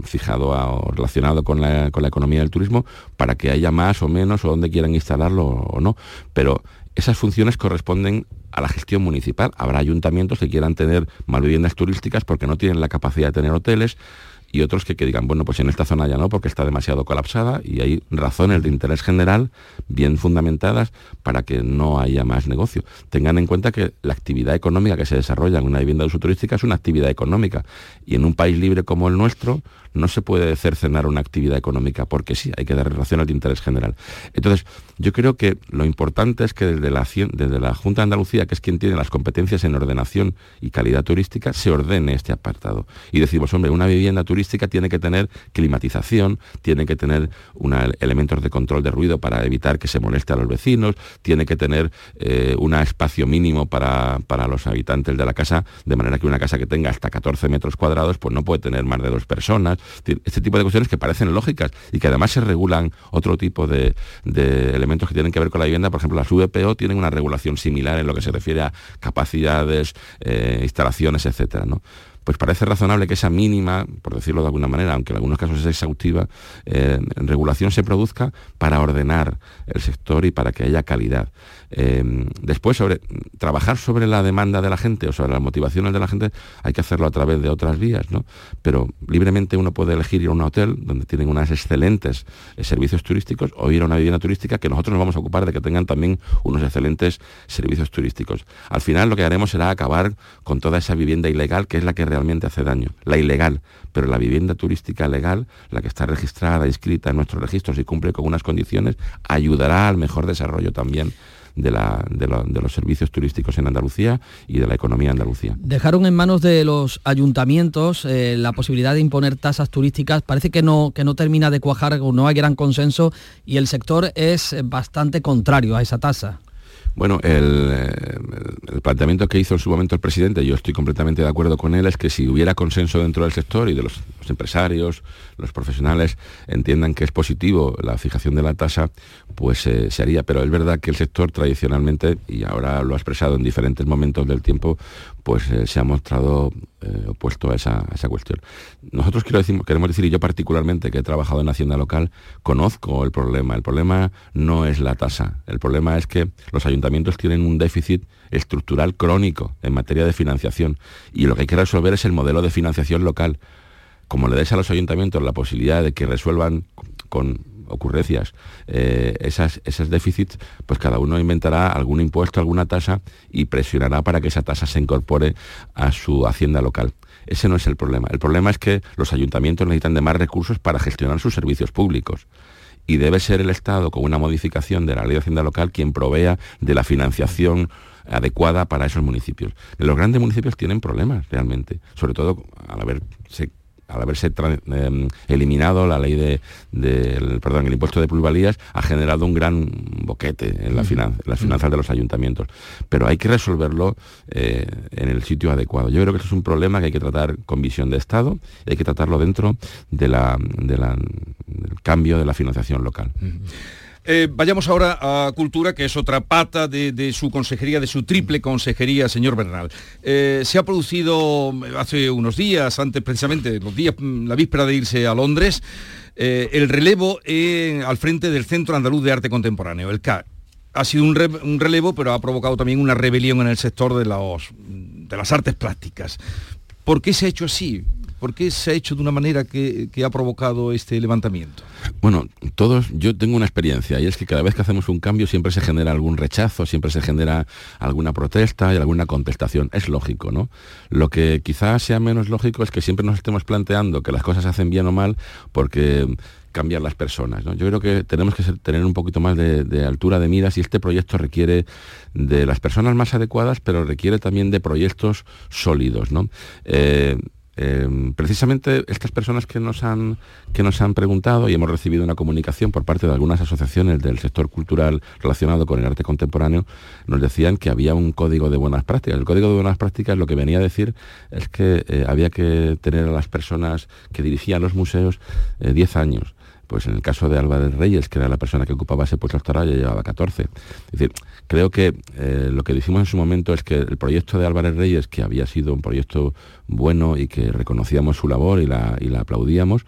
fijado o relacionado con la, con la economía del turismo para que haya más o menos o donde quieran instalarlo o no. Pero esas funciones corresponden a la gestión municipal. Habrá ayuntamientos que quieran tener más viviendas turísticas porque no tienen la capacidad de tener hoteles y otros que, que, digan, bueno, pues en esta zona ya no, porque está demasiado colapsada y hay razones de interés general bien fundamentadas para que no haya más negocio. Tengan en cuenta que la actividad económica que se desarrolla en una vivienda de uso turística es una actividad económica y en un país libre como el nuestro no se puede cercenar una actividad económica porque sí, hay que dar relación de interés general. Entonces, yo creo que lo importante es que desde la, desde la Junta de Andalucía, que es quien tiene las competencias en ordenación y calidad turística, se ordene este apartado. Y decimos, hombre, una vivienda turística tiene que tener climatización, tiene que tener elementos de control de ruido para evitar que se moleste a los vecinos, tiene que tener eh, un espacio mínimo para, para los habitantes de la casa, de manera que una casa que tenga hasta 14 metros cuadrados, pues no puede tener más de dos personas, este tipo de cuestiones que parecen lógicas y que además se regulan otro tipo de, elementos que tienen que ver con la vivienda. Por ejemplo, las VPO tienen una regulación similar en lo que se refiere a capacidades, eh, instalaciones, etcétera. Pues parece razonable que esa mínima, por decirlo de alguna manera, aunque en algunos casos es exhaustiva, eh, regulación se produzca para ordenar el sector y para que haya calidad. Em, después, sobre trabajar sobre la demanda de la gente o sobre las motivaciones de la gente, hay que hacerlo a través de otras vías, ¿no? Pero libremente uno puede elegir ir a un hotel donde tienen unas excelentes eh, servicios turísticos o ir a una vivienda turística que nosotros nos vamos a ocupar de que tengan también unos excelentes servicios turísticos. Al final lo que haremos será acabar con toda esa vivienda ilegal que es la que realmente hace daño, la ilegal, pero la vivienda turística legal, la que está registrada, inscrita en nuestros registros y cumple con unas condiciones, ayudará al mejor desarrollo también de, los servicios turísticos en Andalucía y de la economía Andalucía. Dejaron en manos de los ayuntamientos eh, la posibilidad de imponer tasas turísticas. Parece que no, que no termina de cuajar, no hay gran consenso y el sector es bastante contrario a esa tasa. Bueno, el, planteamiento que hizo en su momento el presidente, yo estoy completamente de acuerdo con él, es que si hubiera consenso dentro del sector y de los, empresarios, los profesionales entiendan que es positivo la fijación de la tasa, pues eh, se haría. Pero es verdad que el sector tradicionalmente, y ahora lo ha expresado en diferentes momentos del tiempo, pues eh, se ha mostrado eh, opuesto a esa, cuestión. Nosotros quiero decir, queremos decir, y yo particularmente que he trabajado en Hacienda Local, conozco el problema. El problema no es la tasa, el problema es que los ayuntamientos tienen un déficit estructural crónico en materia de financiación y lo que hay que resolver es el modelo de financiación local. Como le des a los ayuntamientos la posibilidad de que resuelvan con ocurrencias, eh, esas, esos déficits, pues cada uno inventará algún impuesto, alguna tasa y presionará para que esa tasa se incorpore a su hacienda local. Ese no es el problema. El problema es que los ayuntamientos necesitan de más recursos para gestionar sus servicios públicos. Y debe ser el Estado, con una modificación de la ley de hacienda local, quien provea de la financiación adecuada para esos municipios. Los grandes municipios tienen problemas realmente, sobre todo al haberse al haberse em, eliminado la ley de, perdón, el impuesto de plusvalías, ha generado un gran boquete en, la las finanzas de los ayuntamientos. Pero hay que resolverlo eh, en el sitio adecuado. Yo creo que esto es un problema que hay que tratar con visión de Estado y hay que tratarlo dentro de la, del cambio de la financiación local. Eh, vayamos ahora a Cultura, que es otra pata de, su consejería, de su triple consejería, señor Bernal. Eh, se ha producido hace unos días, antes precisamente, los días, mm, la víspera de irse a Londres, eh, el relevo al frente del Centro Andaluz de Arte Contemporáneo, el CAC. Ha sido un, relevo, pero ha provocado también una rebelión en el sector de, de las artes plásticas. ¿Por qué se ha hecho así? ¿Por qué se ha hecho de una manera que, ha provocado este levantamiento? Bueno, todos, yo tengo una experiencia y es que cada vez que hacemos un cambio siempre se genera algún rechazo, siempre se genera alguna protesta y alguna contestación. Es lógico, ¿no? Lo que quizás sea menos lógico es que siempre nos estemos planteando que las cosas se hacen bien o mal porque cambian las personas. Yo creo que tenemos que tener un poquito más de, altura de miras y este proyecto requiere de las personas más adecuadas, pero requiere también de proyectos sólidos. ¿no? Eh, Em, precisamente estas personas que nos, han, que nos han preguntado y hemos recibido una comunicación por parte de algunas asociaciones del sector cultural relacionado con el arte contemporáneo, nos decían que había un código de buenas prácticas. El código de buenas prácticas lo que venía a decir es que eh, había que tener a las personas que dirigían los museos 10 eh, años pues en el caso de Álvarez Reyes, que era la persona que ocupaba ese puesto doctoral, ya llevaba 14. Es decir, creo que eh, lo que dijimos en su momento es que el proyecto de Álvarez Reyes, que había sido un proyecto bueno y que reconocíamos su labor y la, y la aplaudíamos,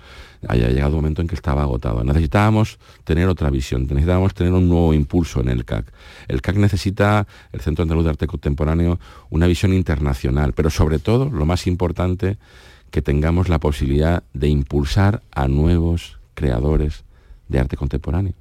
haya llegado un momento en que estaba agotado. Necesitábamos tener otra visión, necesitábamos tener un nuevo impulso en el CAC. El CAC necesita, el Centro Andaluz de Arte Contemporáneo, una visión internacional, pero sobre todo, lo más importante, que tengamos la posibilidad de impulsar a nuevos creadores de arte contemporáneo.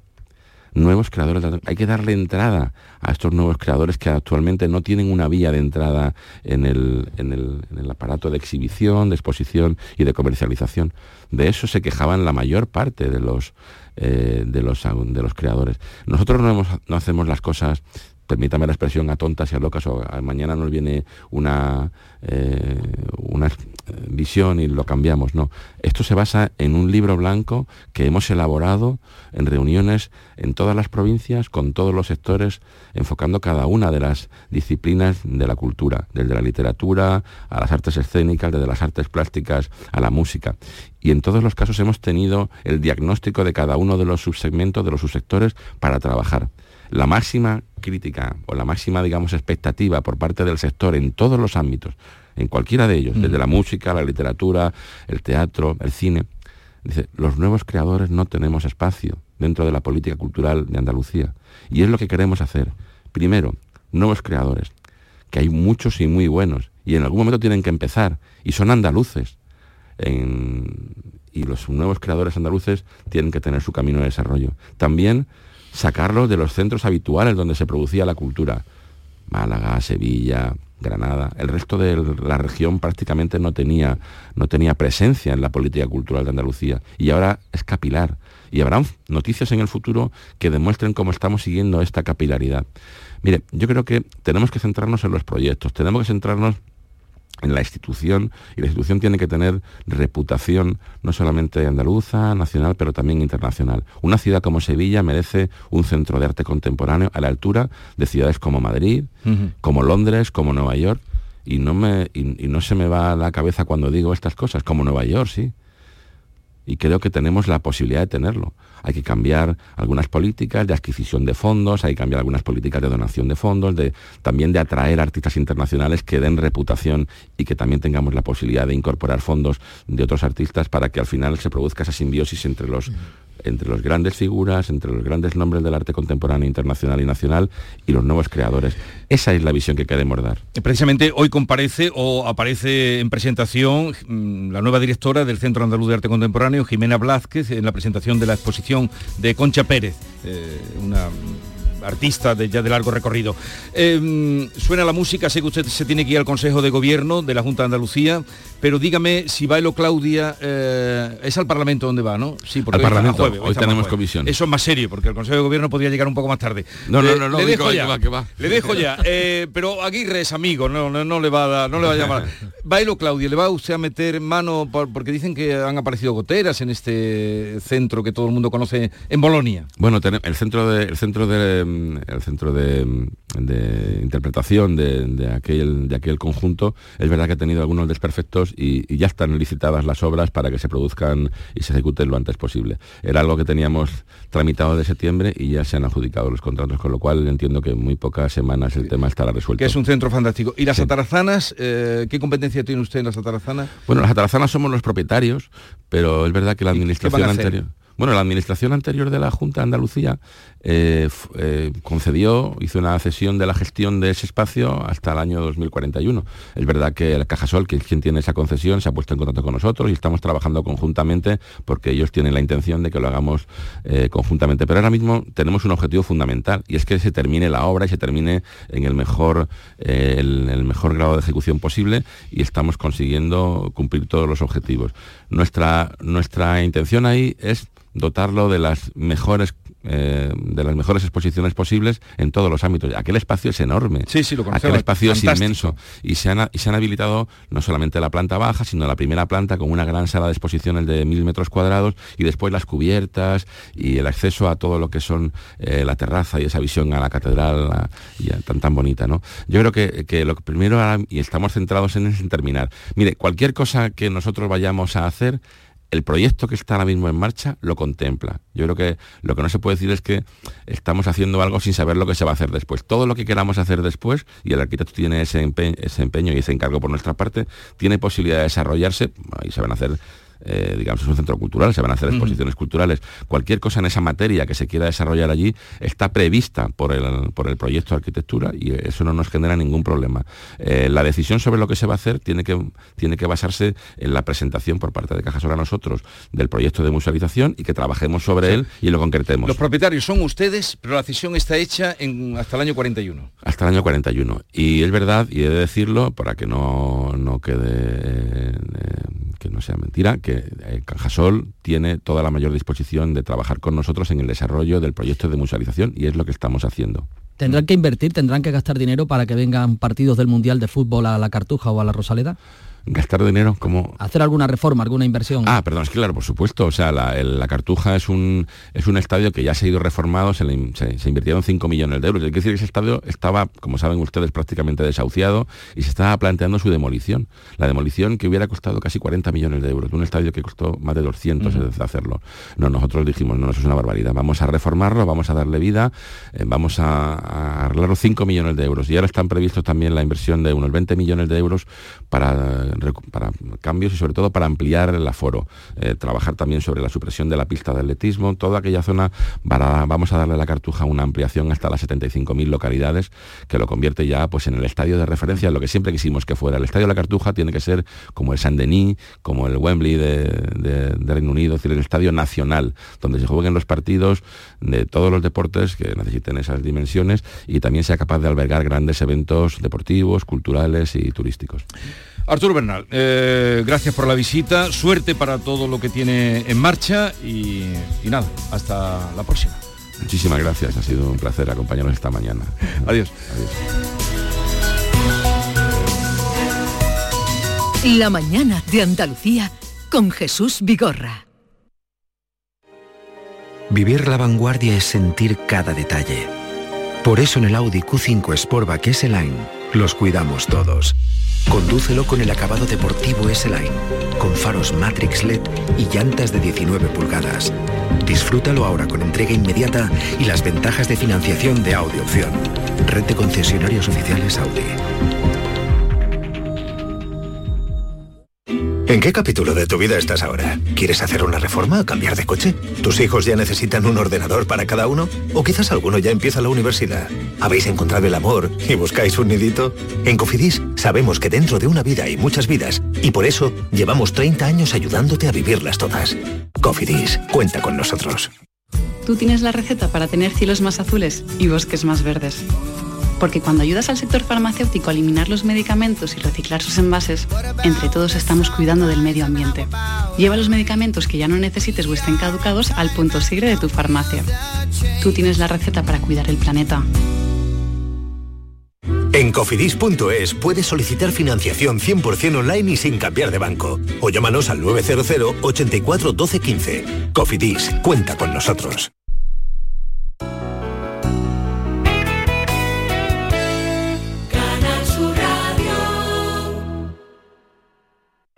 Nuevos creadores de arte. Hay que darle entrada a estos nuevos creadores que actualmente no tienen una vía de entrada en el, en el, aparato de exhibición, de exposición y de comercialización. De eso se quejaban la mayor parte de los, eh, de los, de los creadores. Nosotros no, no hacemos las cosas permítame la expresión, a tontas y a locas, o mañana nos viene una, eh, una visión y lo cambiamos. No, esto se basa en un libro blanco que hemos elaborado en reuniones en todas las provincias, con todos los sectores, enfocando cada una de las disciplinas de la cultura, desde la literatura a las artes escénicas, desde las artes plásticas a la música. Y en todos los casos hemos tenido el diagnóstico de cada uno de los subsegmentos, de los subsectores, para trabajar. La máxima crítica o la máxima, digamos, expectativa por parte del sector en todos los ámbitos en cualquiera de ellos, desde la música, la literatura, el teatro, el cine. Dice, los nuevos creadores no tenemos espacio dentro de la política cultural de Andalucía. Y es lo que queremos hacer. Primero, nuevos creadores, que hay muchos y muy buenos, y en algún momento tienen que empezar, y son andaluces. y los nuevos creadores andaluces tienen que tener su camino de desarrollo. También sacarlos de los centros habituales donde se producía la cultura. Málaga, Sevilla, Granada. El resto de la región prácticamente no tenía, no tenía presencia en la política cultural de Andalucía y ahora es capilar. Y habrá noticias en el futuro que demuestren cómo estamos siguiendo esta capilaridad. Mire, yo creo que tenemos que centrarnos en los proyectos, tenemos que centrarnos en la institución y la institución tiene que tener reputación no solamente andaluza, nacional, pero también internacional. Una ciudad como Sevilla merece un centro de arte contemporáneo a la altura de ciudades como Madrid, como Londres, como Nueva York. Y no, me, y no se me va a la cabeza cuando digo estas cosas, como Nueva York, sí. Y creo que tenemos la posibilidad de tenerlo hay que cambiar algunas políticas de adquisición de fondos, hay que cambiar algunas políticas de donación de fondos, de, también de atraer artistas internacionales que den reputación y que también tengamos la posibilidad de incorporar fondos de otros artistas para que al final se produzca esa simbiosis entre los entre las grandes figuras, entre los grandes nombres del arte contemporáneo internacional y nacional y los nuevos creadores. Esa es la visión que queremos dar. Precisamente hoy comparece o aparece en presentación mm, la nueva directora del Centro Andaluz de Arte Contemporáneo, Jimena Blázquez, en la presentación de la exposición de Concha Pérez, eh, una artista de, ya de largo recorrido. Em, suena la música, sé que usted se tiene que ir al Consejo de Gobierno de la Junta de Andalucía, pero dígame si Bailo Claudia eh, es al Parlamento donde va, ¿no? Sí, porque al Parlamento, hoy, tenemos comisión. Eso es más serio, porque el Consejo de Gobierno podría llegar un poco más tarde. No, no, no, no, le, dejo ya, le dejo ya. Eh, pero Aguirre es amigo, no, no, le va a no le va a llamar. Bailo Claudia, ¿le va usted a meter mano? porque dicen que han aparecido goteras en este centro que todo el mundo conoce en Bolonia. Bueno, el centro de, el centro de el centro de, interpretación de, aquel, de aquel conjunto, es verdad que ha tenido algunos desperfectos y, ya están licitadas las obras para que se produzcan y se ejecuten lo antes posible. Era algo que teníamos tramitado de septiembre y ya se han adjudicado los contratos, con lo cual entiendo que en muy pocas semanas el tema estará resuelto. Que es un centro fantástico. ¿Y las atarazanas? Eh, ¿Qué competencia tiene usted en las atarazanas? Bueno, las atarazanas somos los propietarios, pero es verdad que la administración anterior... Bueno, la administración anterior de la Junta de Andalucía eh, eh, concedió, hizo una cesión de la gestión de ese espacio hasta el año 2041. Es verdad que el Cajasol, que es quien tiene esa concesión, se ha puesto en contacto con nosotros y estamos trabajando conjuntamente porque ellos tienen la intención de que lo hagamos eh, conjuntamente. Pero ahora mismo tenemos un objetivo fundamental y es que se termine la obra y se termine en el mejor, el mejor grado de ejecución posible y estamos consiguiendo cumplir todos los objetivos. Nuestra, nuestra intención ahí es dotarlo de las mejores eh, de las mejores exposiciones posibles en todos los ámbitos. Aquel espacio es enorme. Sí, sí, lo Aquel espacio es inmenso. Y se, han, y se han habilitado no solamente la planta baja, sino la primera planta con una gran sala de exposiciones de mil metros cuadrados y después las cubiertas y el acceso a todo lo que son eh, la terraza y esa visión a la catedral y tan tan bonita. ¿no? Yo creo que, que lo primero, y estamos centrados en, es en terminar. Mire, cualquier cosa que nosotros vayamos a hacer el proyecto que está ahora mismo en marcha lo contempla. Yo creo que lo que no se puede decir es que estamos haciendo algo sin saber lo que se va a hacer después. Todo lo que queramos hacer después, y el arquitecto tiene ese empeño, y ese encargo por nuestra parte, tiene posibilidad de desarrollarse, y se van a hacer eh, digamos, es un centro cultural, se van a hacer exposiciones culturales. Cualquier cosa en esa materia que se quiera desarrollar allí está prevista por el, por el proyecto de arquitectura y eso no nos genera ningún problema. Eh, la decisión sobre lo que se va a hacer tiene que, tiene que basarse en la presentación por parte de Cajasol a nosotros del proyecto de musealización y que trabajemos sobre él y lo concretemos. Los propietarios son ustedes, pero la decisión está hecha en, hasta el año 41. Hasta el año 41. Y es verdad, y he de decirlo, para que no, no quede... Eh, que no sea mentira, que eh, Cajasol tiene toda la mayor disposición de trabajar con nosotros en el desarrollo del proyecto de musealización y es lo que estamos haciendo. ¿Tendrán que invertir, tendrán que gastar dinero para que vengan partidos del Mundial de Fútbol a la Cartuja o a la Rosaleda? Gastar dinero como hacer alguna reforma alguna inversión. Ah perdón es que claro por supuesto o sea la, cartuja es un es un estadio que ya se ha ido reformado se, se, invirtieron 5 millones de euros. Que decir que ese estadio estaba como saben ustedes prácticamente desahuciado y se estaba planteando su demolición. La demolición que hubiera costado casi 40 millones de euros un estadio que costó más de 200 hacerlo. No nosotros dijimos no eso es una barbaridad vamos a reformarlo vamos a darle vida eh, vamos a, a arreglarlo 5 millones de euros y ahora están previstos también la inversión de unos 20 millones de euros para para cambios y sobre todo para ampliar el aforo, trabajar también sobre la supresión de la pista de atletismo, toda aquella zona vamos a darle a la cartuja una ampliación hasta las 75.000 localidades que lo convierte ya pues en el estadio de referencia, lo que siempre quisimos que fuera. El estadio de la cartuja tiene que ser como el Saint-Denis, como el Wembley de, Reino Unido, es decir, el estadio nacional, donde se jueguen los partidos de todos los deportes que necesiten esas dimensiones y también sea capaz de albergar grandes eventos deportivos, culturales y turísticos. Arturo Bernal, eh, gracias por la visita, suerte para todo lo que tiene en marcha y, y nada, hasta la próxima. Muchísimas gracias, ha sido un placer acompañarnos esta mañana. Adiós. Adiós. La mañana de Andalucía con Jesús Vigorra. Vivir la vanguardia es sentir cada detalle. Por eso en el Audi Q5 Sportback S-Line los cuidamos todos. Condúcelo con el acabado deportivo S-Line, con faros Matrix LED y llantas de 19 pulgadas. Disfrútalo ahora con entrega inmediata y las ventajas de financiación de Audi Opción. Red de concesionarios oficiales Audi. ¿En qué capítulo de tu vida estás ahora? ¿Quieres hacer una reforma cambiar de coche? ¿Tus hijos ya necesitan un ordenador para cada uno? ¿O quizás alguno ya empieza la universidad? ¿Habéis encontrado el amor y buscáis un nidito? En Cofidis sabemos que dentro de una vida hay muchas vidas y por eso llevamos 30 años ayudándote a vivirlas todas. Cofidis, cuenta con nosotros. Tú tienes la receta para tener cielos más azules y bosques más verdes porque cuando ayudas al sector farmacéutico a eliminar los medicamentos y reciclar sus envases, entre todos estamos cuidando del medio ambiente. Lleva los medicamentos que ya no necesites o estén caducados al punto sigre de tu farmacia. Tú tienes la receta para cuidar el planeta. En cofidis.es puedes solicitar financiación 100% online y sin cambiar de banco. O llámanos al 900 84 12 15. Cofidis, cuenta con nosotros.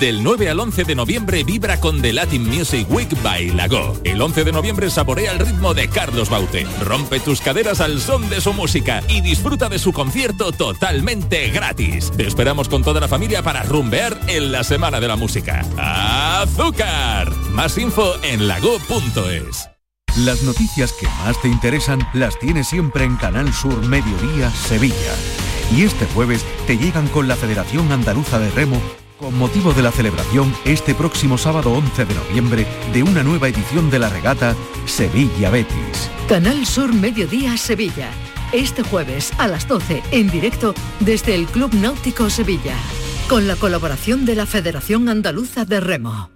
Del 9 al 11 de noviembre vibra con The Latin Music Week by Lago. El 11 de noviembre saborea el ritmo de Carlos Baute. Rompe tus caderas al son de su música y disfruta de su concierto totalmente gratis. Te esperamos con toda la familia para rumbear en la Semana de la Música. ¡Azúcar! Más info en lago.es. Las noticias que más te interesan las tienes siempre en Canal Sur Mediodía Sevilla. Y este jueves te llegan con la Federación Andaluza de Remo con motivo de la celebración este próximo sábado 11 de noviembre de una nueva edición de la regata Sevilla Betis. Canal Sur Mediodía Sevilla. Este jueves a las 12 en directo desde el Club Náutico Sevilla. Con la colaboración de la Federación Andaluza de Remo.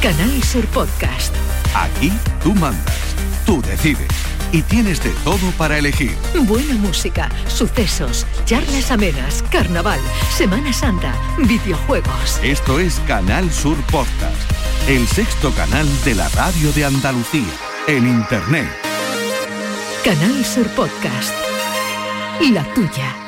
Canal Sur Podcast. Aquí tú mandas, tú decides y tienes de todo para elegir. Buena música, sucesos, charlas amenas, carnaval, Semana Santa, videojuegos. Esto es Canal Sur Podcast, el sexto canal de la radio de Andalucía, en Internet. Canal Sur Podcast. La tuya.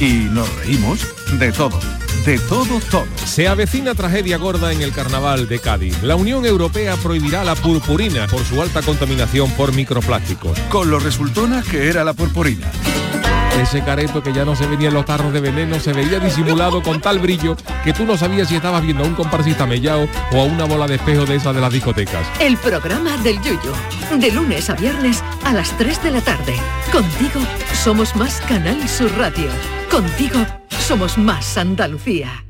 y nos reímos de todo de todo, todo. Se avecina tragedia gorda en el carnaval de Cádiz. La Unión Europea prohibirá la purpurina por su alta contaminación por microplásticos. Con lo resultona que era la purpurina. Ese careto que ya no se veía en los tarros de veneno se veía disimulado con tal brillo que tú no sabías si estabas viendo a un comparsista mellao o a una bola de espejo de esas de las discotecas. El programa del Yuyo. De lunes a viernes a las 3 de la tarde. Contigo somos más Canal Sur Radio. Contigo somos más Andalucía.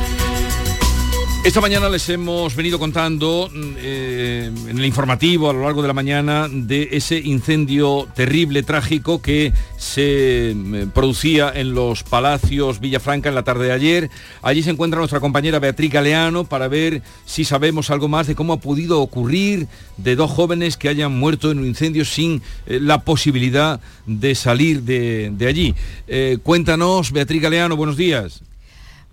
Esta mañana les hemos venido contando mm, eh, en el informativo a lo largo de la mañana de ese incendio terrible, trágico que se mm, producía en los Palacios Villafranca en la tarde de ayer. Allí se encuentra nuestra compañera Beatriz Galeano para ver si sabemos algo más de cómo ha podido ocurrir de dos jóvenes que hayan muerto en un incendio sin eh, la posibilidad de salir de, allí. Eh, cuéntanos, Beatriz Galeano, buenos días.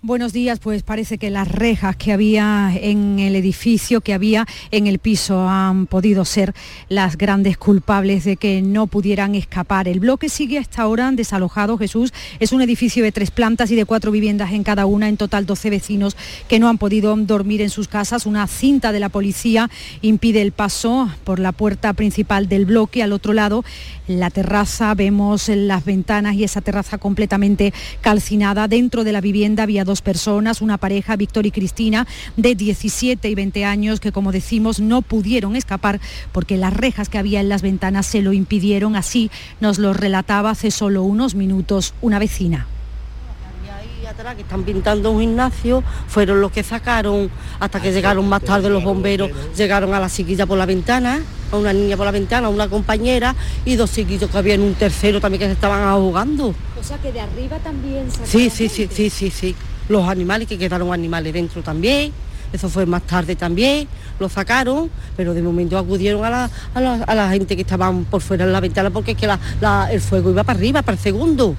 Buenos días, pues parece que las rejas que había en el edificio, que había en el piso, han podido ser las grandes culpables de que no pudieran escapar. El bloque sigue hasta ahora desalojado, Jesús. Es un edificio de tres plantas y de cuatro viviendas en cada una, en total 12 vecinos que no han podido dormir en sus casas. Una cinta de la policía impide el paso por la puerta principal del bloque. Al otro lado, la terraza, vemos las ventanas y esa terraza completamente calcinada. Dentro de la vivienda había dos personas, una pareja, Víctor y Cristina, de 17 y 20 años, que como decimos no pudieron escapar porque las rejas que había en las ventanas se lo impidieron. Así nos lo relataba hace solo unos minutos una vecina que están pintando un gimnasio, fueron los que sacaron, hasta que llegaron más tarde los bomberos, llegaron a la chiquilla por la ventana, a una niña por la ventana, a una compañera y dos chiquitos que había en un tercero también que se estaban ahogando. O sea que de arriba también sacaron Sí, sí, sí, sí, sí, sí los animales, que quedaron animales dentro también, eso fue más tarde también, lo sacaron, pero de momento acudieron a la, gente que estaban por fuera de la ventana porque es que el fuego iba para arriba, para el segundo.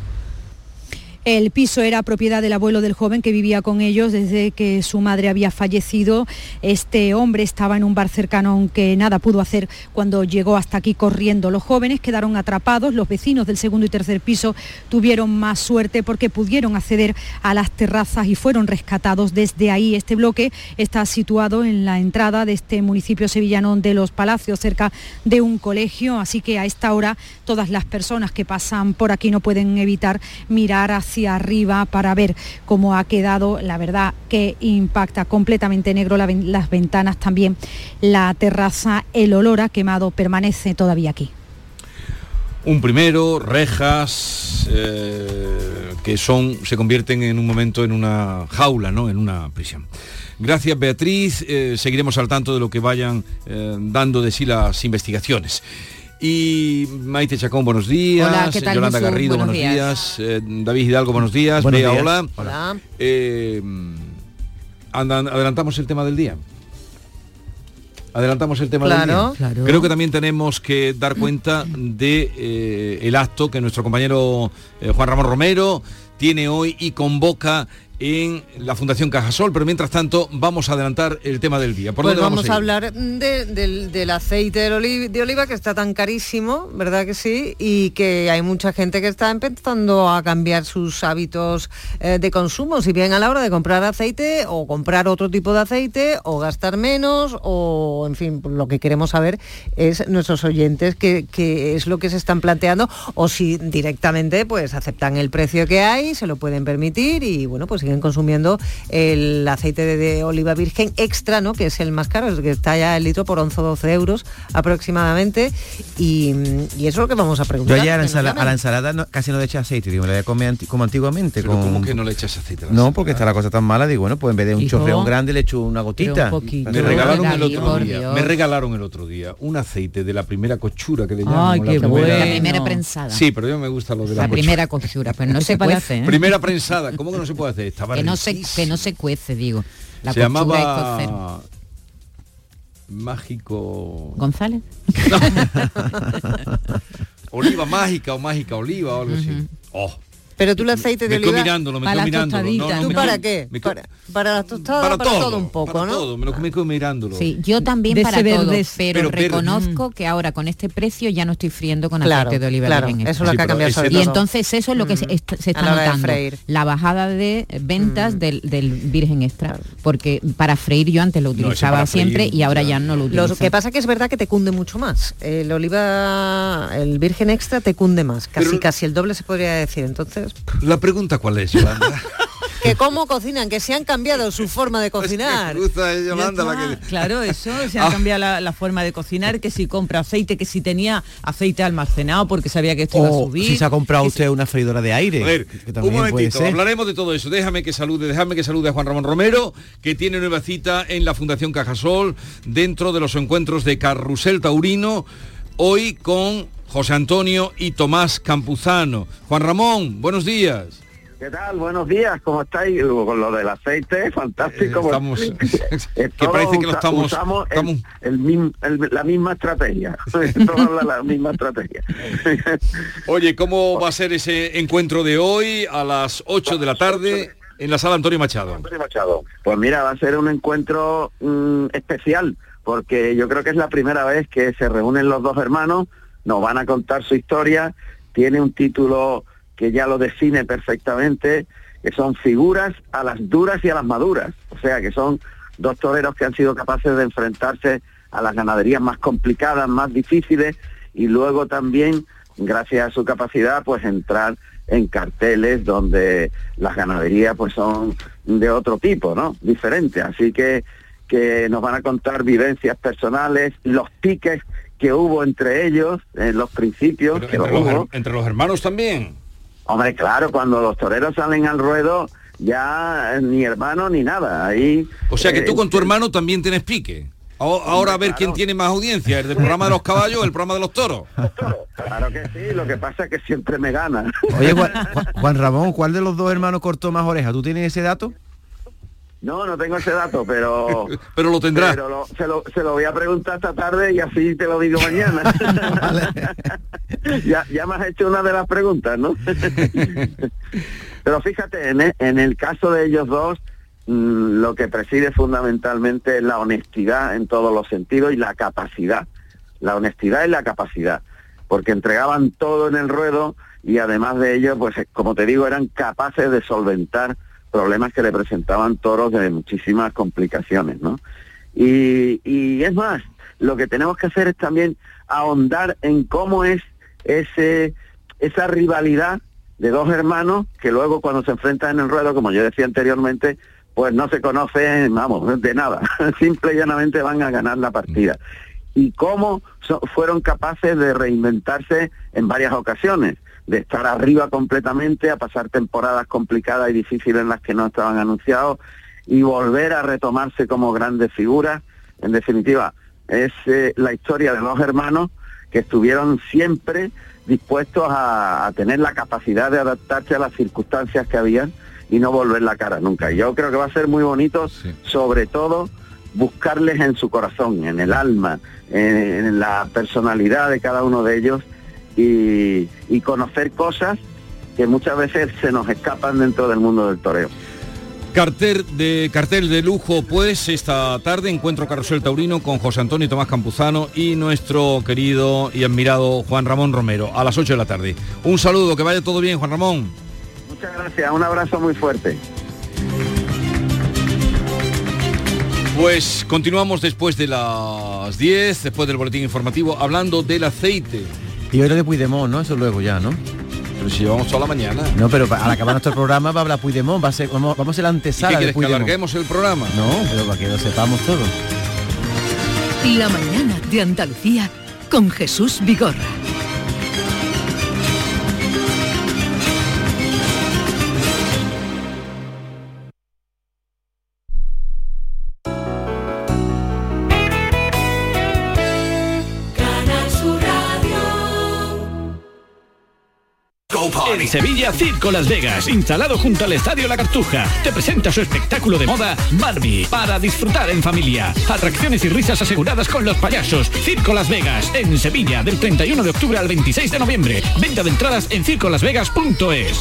El piso era propiedad del abuelo del joven que vivía con ellos desde que su madre había fallecido. Este hombre estaba en un bar cercano aunque nada pudo hacer cuando llegó hasta aquí corriendo. Los jóvenes quedaron atrapados, los vecinos del segundo y tercer piso tuvieron más suerte porque pudieron acceder a las terrazas y fueron rescatados desde ahí. Este bloque está situado en la entrada de este municipio sevillano de Los Palacios, cerca de un colegio, así que a esta hora todas las personas que pasan por aquí no pueden evitar mirar hacia hacia arriba para ver cómo ha quedado. La verdad que impacta completamente negro las ventanas también, la terraza, el olor a quemado permanece todavía aquí. Un primero, rejas, eh, que son, se convierten en un momento en una jaula, ¿no? En una prisión. Gracias Beatriz, eh, seguiremos al tanto de lo que vayan eh, dando de sí las investigaciones. Y Maite Chacón, buenos días. Hola, ¿qué tal, Yolanda Garrido, buenos, días. Eh, David Hidalgo, buenos días. Bea, hola. Hola. Eh, adelantamos el tema del día. Adelantamos el tema del día. Claro. Creo que también tenemos que dar cuenta de eh, el acto que nuestro compañero Juan Ramón Romero tiene hoy y convoca en la Fundación Cajasol, pero mientras tanto vamos a adelantar el tema del día. ¿Por pues vamos, a, hablar del, aceite de oliva, que está tan carísimo, ¿verdad que sí? Y que hay mucha gente que está empezando a cambiar sus hábitos eh, de consumo, si bien a la hora de comprar aceite o comprar otro tipo de aceite o gastar menos o, en fin, lo que queremos saber es nuestros oyentes qué, es lo que se están planteando o si directamente pues aceptan el precio que hay, se lo pueden permitir y bueno, pues siguen consumiendo el aceite de, oliva virgen extra, ¿no? que es el más caro, que está ya el litro por 11 o 12 euros aproximadamente. Y, eso es lo que vamos a preguntar. Yo ya a la, ensalada casi no le eché aceite, digo, le come como antiguamente. Con... ¿Cómo que no le echas aceite? no, porque está la cosa tan mala, digo, bueno, pues en vez de un chorreón grande le echo una gotita. me regalaron el otro día, me regalaron el otro día un aceite de la primera cochura que le llaman. Ay, qué la, primera, la primera prensada. Sí, pero yo me gusta lo de la, la primera cochura, pero no se puede hacer. Primera prensada, ¿cómo que no se puede hacer? Que no se que no se cuece, digo. La se llamaba mágico González. oliva mágica o mágica oliva o algo así. Oh, pero tú el aceite de oliva mirándolo, me para mirándolo. No, ¿Tú para qué? para, las tostadas, para, todo, un poco, para ¿no? todo, me lo comí mirándolo. Sí, yo también para todo, pero, reconozco que ahora con este precio ya no estoy friendo con aceite de oliva claro, Eso es lo que ha cambiado Y entonces eso es lo que se, está, notando. La bajada de ventas mm. del, virgen extra. Porque para freír yo antes lo utilizaba siempre y ahora ya no lo utilizo. Lo que pasa que es verdad que te cunde mucho más. El oliva, el virgen extra te cunde más. Casi casi el doble se podría decir. Entonces la pregunta cuál es, Yolanda. que cómo cocinan, que se han cambiado su forma de cocinar. Claro, eso, se ha cambiado la, forma de cocinar, que si compra aceite, que si tenía aceite almacenado porque sabía que esto iba a subir. si se ha comprado usted una freidora de aire. A ver, un momentito, hablaremos de todo eso. Déjame que salude, déjame que salude a Juan Ramón Romero, que tiene nueva cita en la Fundación Cajasol, dentro de los encuentros de Carrusel Taurino, hoy con José Antonio y Tomás Campuzano. Juan Ramón, buenos días. ¿Qué tal? Buenos días, ¿cómo estáis? Con lo del aceite, fantástico. Eh, estamos, que parece que lo estamos... Usamos la misma estrategia, la, la, misma estrategia. Oye, ¿cómo va a ser ese encuentro de hoy a las 8 de la tarde en la sala Antonio Machado? Antonio Machado. Pues mira, va a ser un encuentro mm, especial, porque yo creo que es la primera vez que se reúnen los dos hermanos, nos van a contar su historia, tiene un título que ya lo define perfectamente, que son figuras a las duras y a las maduras, o sea, que son dos toreros que han sido capaces de enfrentarse a las ganaderías más complicadas, más difíciles, y luego también, gracias a su capacidad, pues entrar en carteles donde las ganaderías pues son de otro tipo, ¿no? Diferente. Así que, que nos van a contar vivencias personales, los piques que hubo entre ellos, en los principios. que entre los hermanos también. Hombre, claro, cuando los toreros salen al ruedo, ya ni hermano ni nada. Ahí. O sea que tú con tu eh, hermano también tienes pique. Ahora a ver quién tiene más audiencia, el del programa de los caballos o el programa de los toros. Claro que sí, lo que pasa es que siempre me gana. Oye, Juan, Ramón, ¿cuál de los dos hermanos cortó más oreja? ¿Tú tienes ese dato? No, no tengo ese dato, pero... pero lo tendrá. Pero se, lo, se, lo, voy a preguntar esta tarde y así te lo digo mañana. ya, ya me has hecho una de las preguntas, ¿no? pero fíjate, en el, en el caso de ellos dos, mm, lo que preside fundamentalmente es la honestidad en todos los sentidos y la capacidad. La honestidad y la capacidad. Porque entregaban todo en el ruedo y además de ello, pues como te digo, eran capaces de solventar problemas que le presentaban toros de muchísimas complicaciones, ¿no? Y, y es más, lo que tenemos que hacer es también ahondar en cómo es ese, esa rivalidad de dos hermanos que luego cuando se enfrentan en el ruedo, como yo decía anteriormente, pues no se conocen, vamos, de nada, simple y llanamente van a ganar la partida. Y cómo fueron capaces de reinventarse en varias ocasiones de estar arriba completamente, a pasar temporadas complicadas y difíciles en las que no estaban anunciados y volver a retomarse como grandes figuras. En definitiva, es eh, la historia de dos hermanos que estuvieron siempre dispuestos a, tener la capacidad de adaptarse a las circunstancias que habían y no volver la cara nunca. yo creo que va a ser muy bonito, sobre todo, buscarles en su corazón, en el alma, en la personalidad de cada uno de ellos y, conocer cosas que muchas veces se nos escapan dentro del mundo del toreo. Cartel de, cartel de lujo, pues, esta tarde encuentro Carrusel Taurino con José Antonio Tomás Campuzano y nuestro querido y admirado Juan Ramón Romero a las 8 de la tarde. Un saludo, que vaya todo bien, Juan Ramón. Muchas gracias, un abrazo muy fuerte. Pues continuamos después de las 10, después del boletín informativo, hablando del aceite. Y hoy lo de Puigdemont, ¿no? Eso luego ya, ¿no? Pero si llevamos toda la mañana. No, pero al acabar nuestro programa va a hablar Puigdemont, va a ser, vamos, vamos a ser la antesala ¿Y qué que alarguemos el programa? No, pero para que lo sepamos todo. La mañana de Andalucía con Jesús Vigorra. En Sevilla, Circo Las Vegas, instalado junto al Estadio La Cartuja, te presenta su espectáculo de moda Barbie, para disfrutar en familia. Atracciones y risas aseguradas con los payasos. Circo Las Vegas, en Sevilla, del 31 de octubre al 26 de noviembre. Venta de entradas en circolasvegas.es.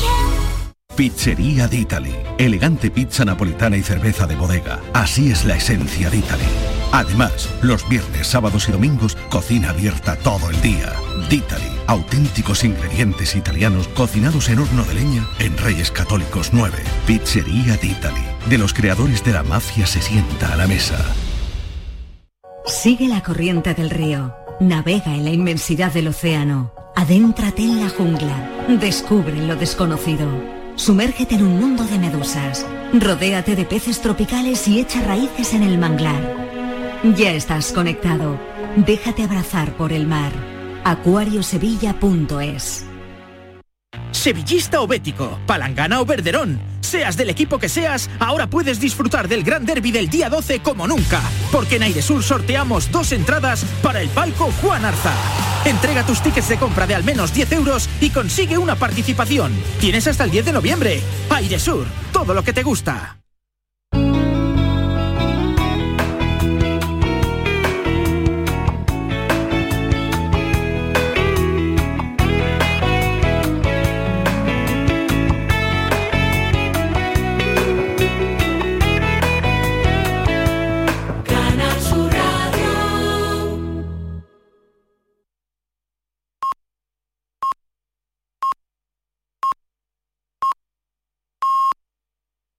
Pizzería de Italy. Elegante pizza napolitana y cerveza de bodega. Así es la esencia de Italy. Además, los viernes, sábados y domingos, cocina abierta todo el día. D'Italy, auténticos ingredientes italianos cocinados en horno de leña en Reyes Católicos 9. Pizzería D'Italy. De los creadores de la mafia se sienta a la mesa. Sigue la corriente del río. Navega en la inmensidad del océano. Adéntrate en la jungla. Descubre lo desconocido. Sumérgete en un mundo de medusas. Rodéate de peces tropicales y echa raíces en el manglar. Ya estás conectado. Déjate abrazar por el mar. acuariosevilla.es Sevillista o bético, palangana o verderón. Seas del equipo que seas, ahora puedes disfrutar del gran derby del día 12 como nunca. Porque en Airesur sorteamos dos entradas para el palco Juan Arza. Entrega tus tickets de compra de al menos 10 euros y consigue una participación. Tienes hasta el 10 de noviembre. Airesur, todo lo que te gusta.